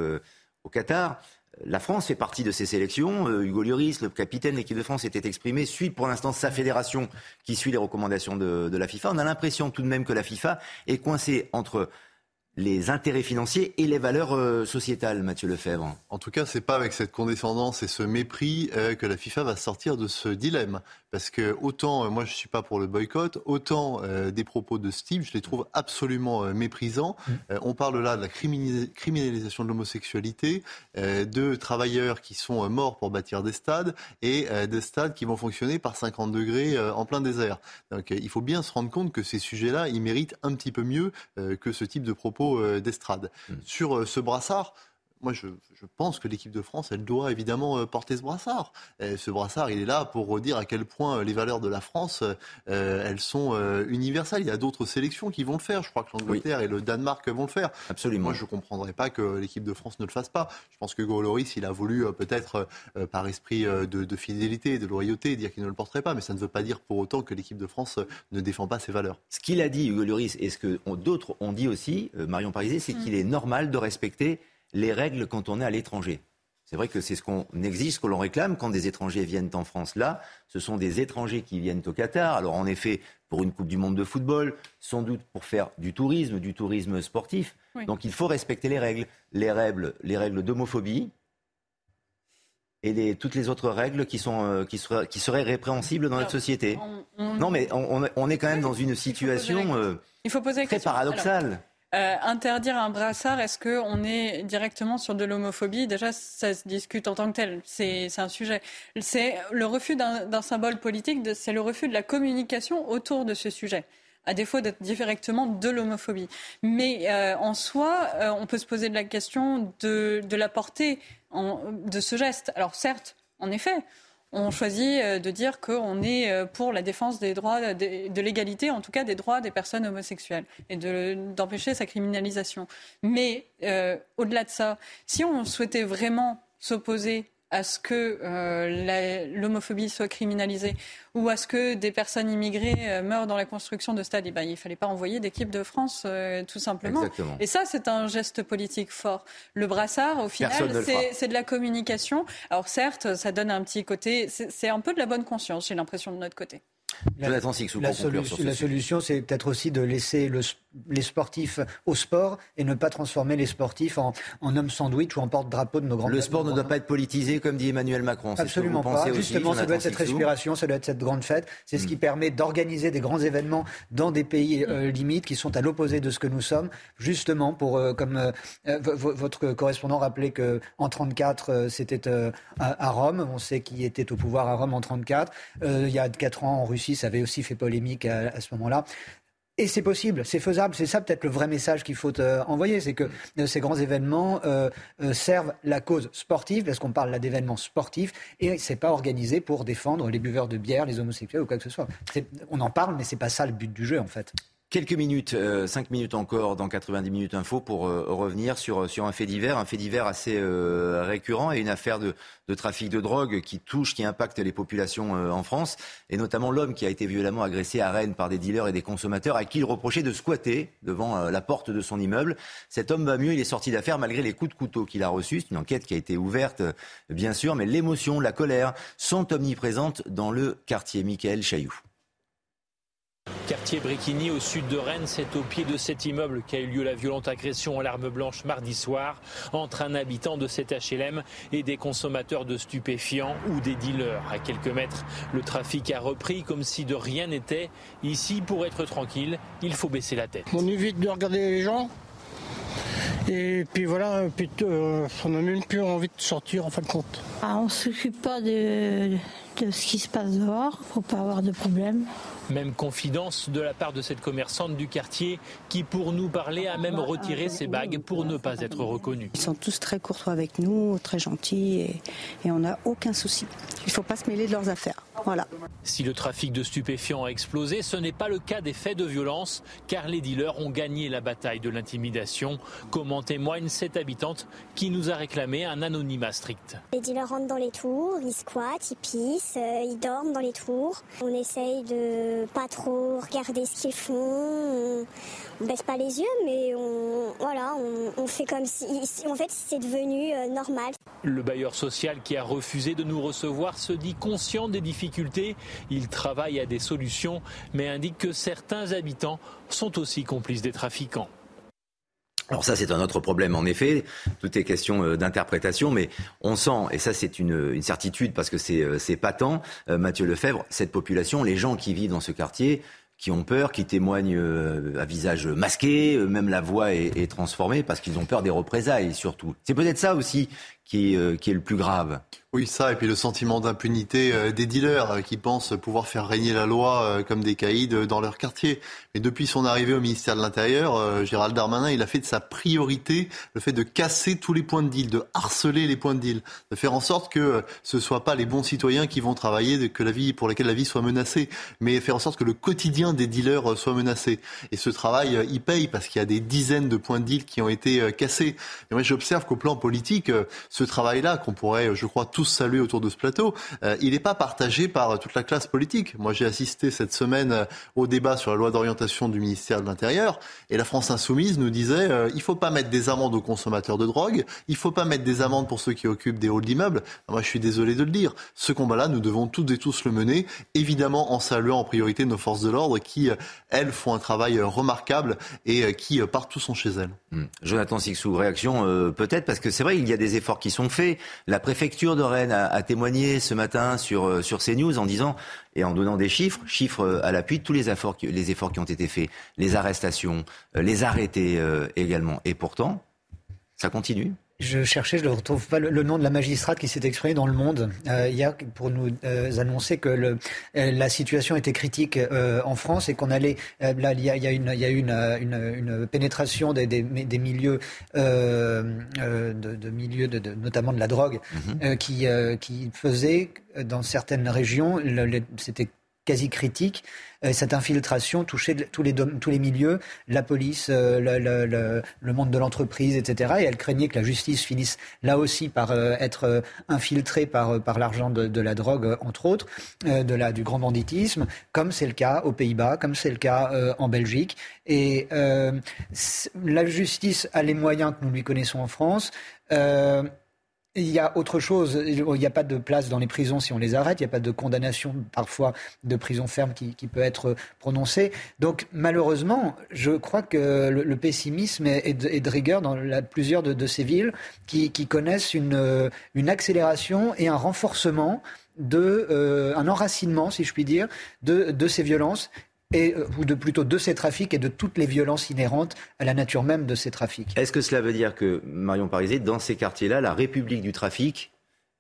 au Qatar. La France fait partie de ces sélections. Euh, Hugo Lloris, le capitaine de l'équipe de France, était exprimé, suit pour l'instant sa fédération qui suit les recommandations de, de la FIFA. On a l'impression tout de même que la FIFA est coincée entre les intérêts financiers et les valeurs euh, sociétales, Mathieu Lefebvre. En tout cas, c'est pas avec cette condescendance et ce mépris euh, que la FIFA va sortir de ce dilemme. Parce que autant, euh, moi je suis pas pour le boycott, autant des propos de Steve, je les trouve absolument méprisants. Mm. on parle là de la criminalisation de l'homosexualité, de travailleurs qui sont morts pour bâtir des stades et des stades qui vont fonctionner par 50 degrés en plein désert. Donc il faut bien se rendre compte que ces sujets-là, ils méritent un petit peu mieux que ce type de propos euh, d'estrade. Hmm. Sur euh, ce brassard, moi, je, pense que l'équipe de France, elle doit évidemment euh, porter ce brassard. ce brassard, il est là pour dire à quel point les valeurs de la France, elles sont universelles. Il y a d'autres sélections qui vont le faire. Je crois que l'Angleterre et le Danemark vont le faire. Absolument. Moi, je ne comprendrais pas que l'équipe de France ne le fasse pas. Je pense que Goloris, il a voulu peut-être, par esprit de, de, fidélité, de loyauté, dire qu'il ne le porterait pas. Mais ça ne veut pas dire pour autant que l'équipe de France ne défend pas ses valeurs. Ce qu'il a dit, Hugo Loris, et ce que d'autres ont dit aussi, Marion Pariset, c'est mm. qu'il est normal de respecter les règles quand on est à l'étranger. C'est vrai que c'est ce qu'on exige, ce que l'on réclame quand des étrangers viennent en France. Là, ce sont des étrangers qui viennent au Qatar. Alors en effet, pour une Coupe du Monde de football, sans doute pour faire du tourisme, du tourisme sportif. Donc il faut respecter les règles. Les règles, les règles d'homophobie et toutes les autres règles qui, sont, euh, qui, seraient, qui seraient répréhensibles dans notre société. Non mais on, est quand même dans une situation il faut poser euh, très paradoxale. Euh, interdire un brassard, est-ce qu'on est directement sur de l'homophobie? Déjà, ça se discute en tant que tel. C'est un sujet. C'est le refus d'un symbole politique, c'est le refus de la communication autour de ce sujet à défaut d'être directement de l'homophobie. Mais euh, en soi, euh, on peut se poser de la question de, de la portée de ce geste. Alors certes, en effet, on choisit euh, de dire qu'on est euh, pour la défense des droits, de, l'égalité, en tout cas des droits des personnes homosexuelles, et d'empêcher sa criminalisation. Mais euh, au-delà de ça, si on souhaitait vraiment s'opposer à ce que euh, l'homophobie soit criminalisée ou à ce que des personnes immigrées euh, meurent dans la construction de stades, eh ben, il ne fallait pas envoyer d'équipe de France, euh, tout simplement. Et ça, c'est un geste politique fort. Le brassard, au final, c'est de la communication. Alors certes, ça donne un petit côté, c'est un peu de la bonne conscience, j'ai l'impression, de notre côté. La, la, solution, c'est peut-être aussi de laisser le, les sportifs au sport et ne pas transformer les sportifs en, en hommes sandwich ou en porte-drapeau de nos grands Le sport ne doit pas être politisé, comme dit Emmanuel Macron. Absolument pas. Justement, ça doit être cette respiration, ça doit être cette grande fête. C'est ce qui hmm. permet d'organiser des grands événements dans des pays euh, limites qui sont à l'opposé de ce que nous sommes, justement pour, euh, comme euh, votre correspondant rappelait que en 34 c'était à, Rome. On sait qui était au pouvoir à Rome en 34. il y a quatre ans en Russie, ça avait aussi fait polémique à ce moment-là. Et c'est possible, c'est faisable. C'est ça peut-être le vrai message qu'il faut euh, envoyer, c'est que euh, ces grands événements euh, servent la cause sportive, parce qu'on parle là d'événements sportifs, et c'est pas organisé pour défendre les buveurs de bière, les homosexuels ou quoi que ce soit. On en parle, mais c'est pas ça le but du jeu en fait. Quelques minutes, euh, cinq minutes encore dans 90 minutes info pour euh, revenir sur, sur un fait divers, un fait divers assez euh, récurrent et une affaire de, de, trafic de drogue qui touche, qui impacte les populations en France, et notamment l'homme qui a été violemment agressé à Rennes par des dealers et des consommateurs à qui il reprochait de squatter devant la porte de son immeuble. Cet homme va mieux, il est sorti d'affaire malgré les coups de couteau qu'il a reçus. C'est une enquête qui a été ouverte, bien sûr, mais l'émotion, la colère sont omniprésentes dans le quartier. Michael Chailloux. Quartier Briquigny au sud de Rennes, c'est au pied de cet immeuble qu'a eu lieu la violente agression à l'arme blanche mardi soir entre un habitant de cet HLM et des consommateurs de stupéfiants ou des dealers. À quelques mètres, le trafic a repris comme si de rien n'était. Ici, pour être tranquille, il faut baisser la tête. On évite de regarder les gens Et puis voilà, puis, euh, on n'a même plus envie de sortir en fin de compte. Ah, on ne s'occupe pas de, de ce qui se passe dehors pour pas avoir de problème. Même confidence de la part de cette commerçante du quartier qui, pour nous parler, a même retiré ses bagues pour ne pas être reconnue. Ils sont tous très courtois avec nous, très gentils et, et on n'a aucun souci. Il ne faut pas se mêler de leurs affaires. Voilà. Si le trafic de stupéfiants a explosé, ce n'est pas le cas des faits de violence, car les dealers ont gagné la bataille de l'intimidation, comme en témoigne cette habitante qui nous a réclamé un anonymat strict. Les dealers rentrent dans les tours, ils squattent, ils pissent, euh, ils dorment dans les tours. On essaye de pas trop regarder ce qu'ils font. On, on baisse pas les yeux, mais on, voilà, on fait comme si, en fait, c'est devenu euh, normal. Le bailleur social qui a refusé de nous recevoir se dit conscient des difficultés. Il travaille à des solutions, mais indique que certains habitants sont aussi complices des trafiquants. Alors ça, c'est un autre problème, en effet. Tout est question euh, d'interprétation, mais on sent, et ça c'est une, une certitude parce que c'est euh, patent, euh, Mathieu Lefebvre, cette population, les gens qui vivent dans ce quartier, qui ont peur, qui témoignent à visage masqué, même la voix est transformée parce qu'ils ont peur des représailles surtout. C'est peut-être ça aussi qui est, euh, qui est le plus grave. Oui, ça, et puis le sentiment d'impunité euh, des dealers euh, qui pensent pouvoir faire régner la loi comme des caïds dans leur quartier. Mais depuis son arrivée au ministère de l'Intérieur, Gérald Darmanin, il a fait de sa priorité le fait de casser tous les points de deal, de harceler les points de deal, de faire en sorte que ce ne soient pas les bons citoyens qui vont travailler, que la vie, pour laquelle la vie soit menacée, mais faire en sorte que le quotidien des dealers soit menacé. Et ce travail, il paye parce qu'il y a des dizaines de points de deal qui ont été cassés. Et moi, j'observe qu'au plan politique, ce travail-là, qu'on pourrait, je crois, tous saluer autour de ce plateau, euh, il n'est pas partagé par toute la classe politique. Moi, j'ai assisté cette semaine euh, au débat sur la loi d'orientation du ministère de l'Intérieur, et la France insoumise nous disait euh, il faut pas mettre des amendes aux consommateurs de drogue, il faut pas mettre des amendes pour ceux qui occupent des halls d'immeubles. Moi, je suis désolé de le dire. Ce combat-là, nous devons toutes et tous le mener, évidemment en saluant en priorité nos forces de l'ordre qui, euh, elles, font un travail remarquable et qui, partout, sont chez elles. Hmm. Jonathan Sixou, réaction peut-être parce que c'est vrai, il y a des efforts qui sont faits. La préfecture de Rennes a, témoigné ce matin sur euh, sur CNews en disant et en donnant des chiffres, chiffres euh, à l'appui de tous les efforts qui, les efforts qui ont été faits, les arrestations, euh, les arrêtés également. Et pourtant, ça continue. Je cherchais, je ne retrouve pas le, le nom de la magistrate qui s'est exprimée dans le Monde euh, hier pour nous euh, annoncer que le, euh, la situation était critique euh, en France et qu'on allait euh, là il y a, y a une, il y a une, une, une pénétration des, des, des milieux euh, euh, de, de milieux de, de- notamment de la drogue euh, qui euh, qui faisait dans certaines régions c'était quasi critique. Euh, cette infiltration touchait tous les, tous les milieux, la police, euh, le, le- le- le monde de l'entreprise, etc. Et elle craignait que la justice finisse là aussi par euh, être infiltrée par, par l'argent de, de la drogue, entre autres, de la, du grand banditisme, comme c'est le cas aux Pays-Bas, comme c'est le cas en Belgique. Et euh, la justice a les moyens que nous lui connaissons en France. Euh, il y a autre chose. Il n'y a pas de place dans les prisons si on les arrête. Il n'y a pas de condamnation parfois de prison ferme qui, qui peut être prononcée. Donc malheureusement, je crois que le, le pessimisme est, de, est de rigueur dans la- plusieurs de, de ces villes qui, qui connaissent une, une accélération et un renforcement de euh, un enracinement, si je puis dire, de, de ces violences et euh, ou de plutôt de ces trafics et de toutes les violences inhérentes à la nature même de ces trafics. Est-ce que cela veut dire que Marion Pariset, dans ces quartiers-là, la République du trafic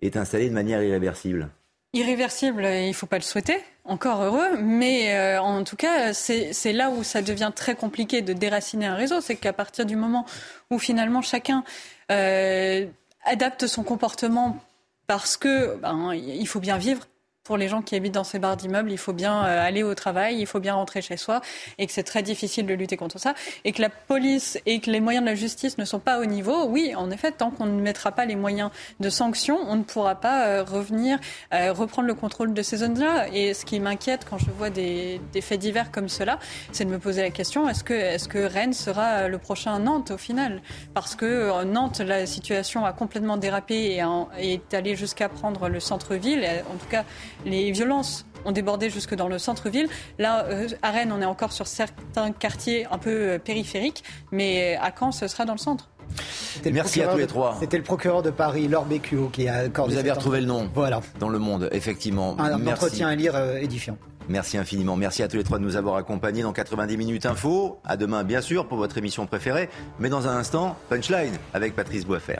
est installée de manière irréversible? Irréversible, il ne faut pas le souhaiter, encore heureux, mais euh, en tout cas, c'est c'est là où ça devient très compliqué de déraciner un réseau, c'est qu'à partir du moment où finalement chacun euh, adapte son comportement parce que ben, il faut bien vivre. Pour les gens qui habitent dans ces barres d'immeubles, il faut bien euh, aller au travail, il faut bien rentrer chez soi, et que c'est très difficile de lutter contre ça, et que la police et que les moyens de la justice ne sont pas au niveau. Oui, en effet, tant qu'on ne mettra pas les moyens de sanction, on ne pourra pas euh, revenir, euh, reprendre le contrôle de ces zones-là. Et ce qui m'inquiète quand je vois des, faits divers comme cela, c'est de me poser la question est-ce que, est-ce que Rennes sera le prochain Nantes au final? Parce que Nantes, la situation a complètement dérapé et, est allée jusqu'à prendre le centre-ville. En tout cas, les violences ont débordé jusque dans le centre-ville. Là, euh, à Rennes, on est encore sur certains quartiers un peu euh, périphériques, mais à Caen, ce sera dans le centre. Merci à tous les trois. C'était le procureur de Paris, Laure Bécuot, qui a accordé. Vous avez retrouvé le nom. Voilà. Dans le monde, effectivement. Un, entretien à lire euh, édifiant. Merci infiniment. Merci à tous les trois de nous avoir accompagnés dans 90 minutes info. À demain, bien sûr, pour votre émission préférée. Mais dans un instant, punchline avec Patrice Boisfer.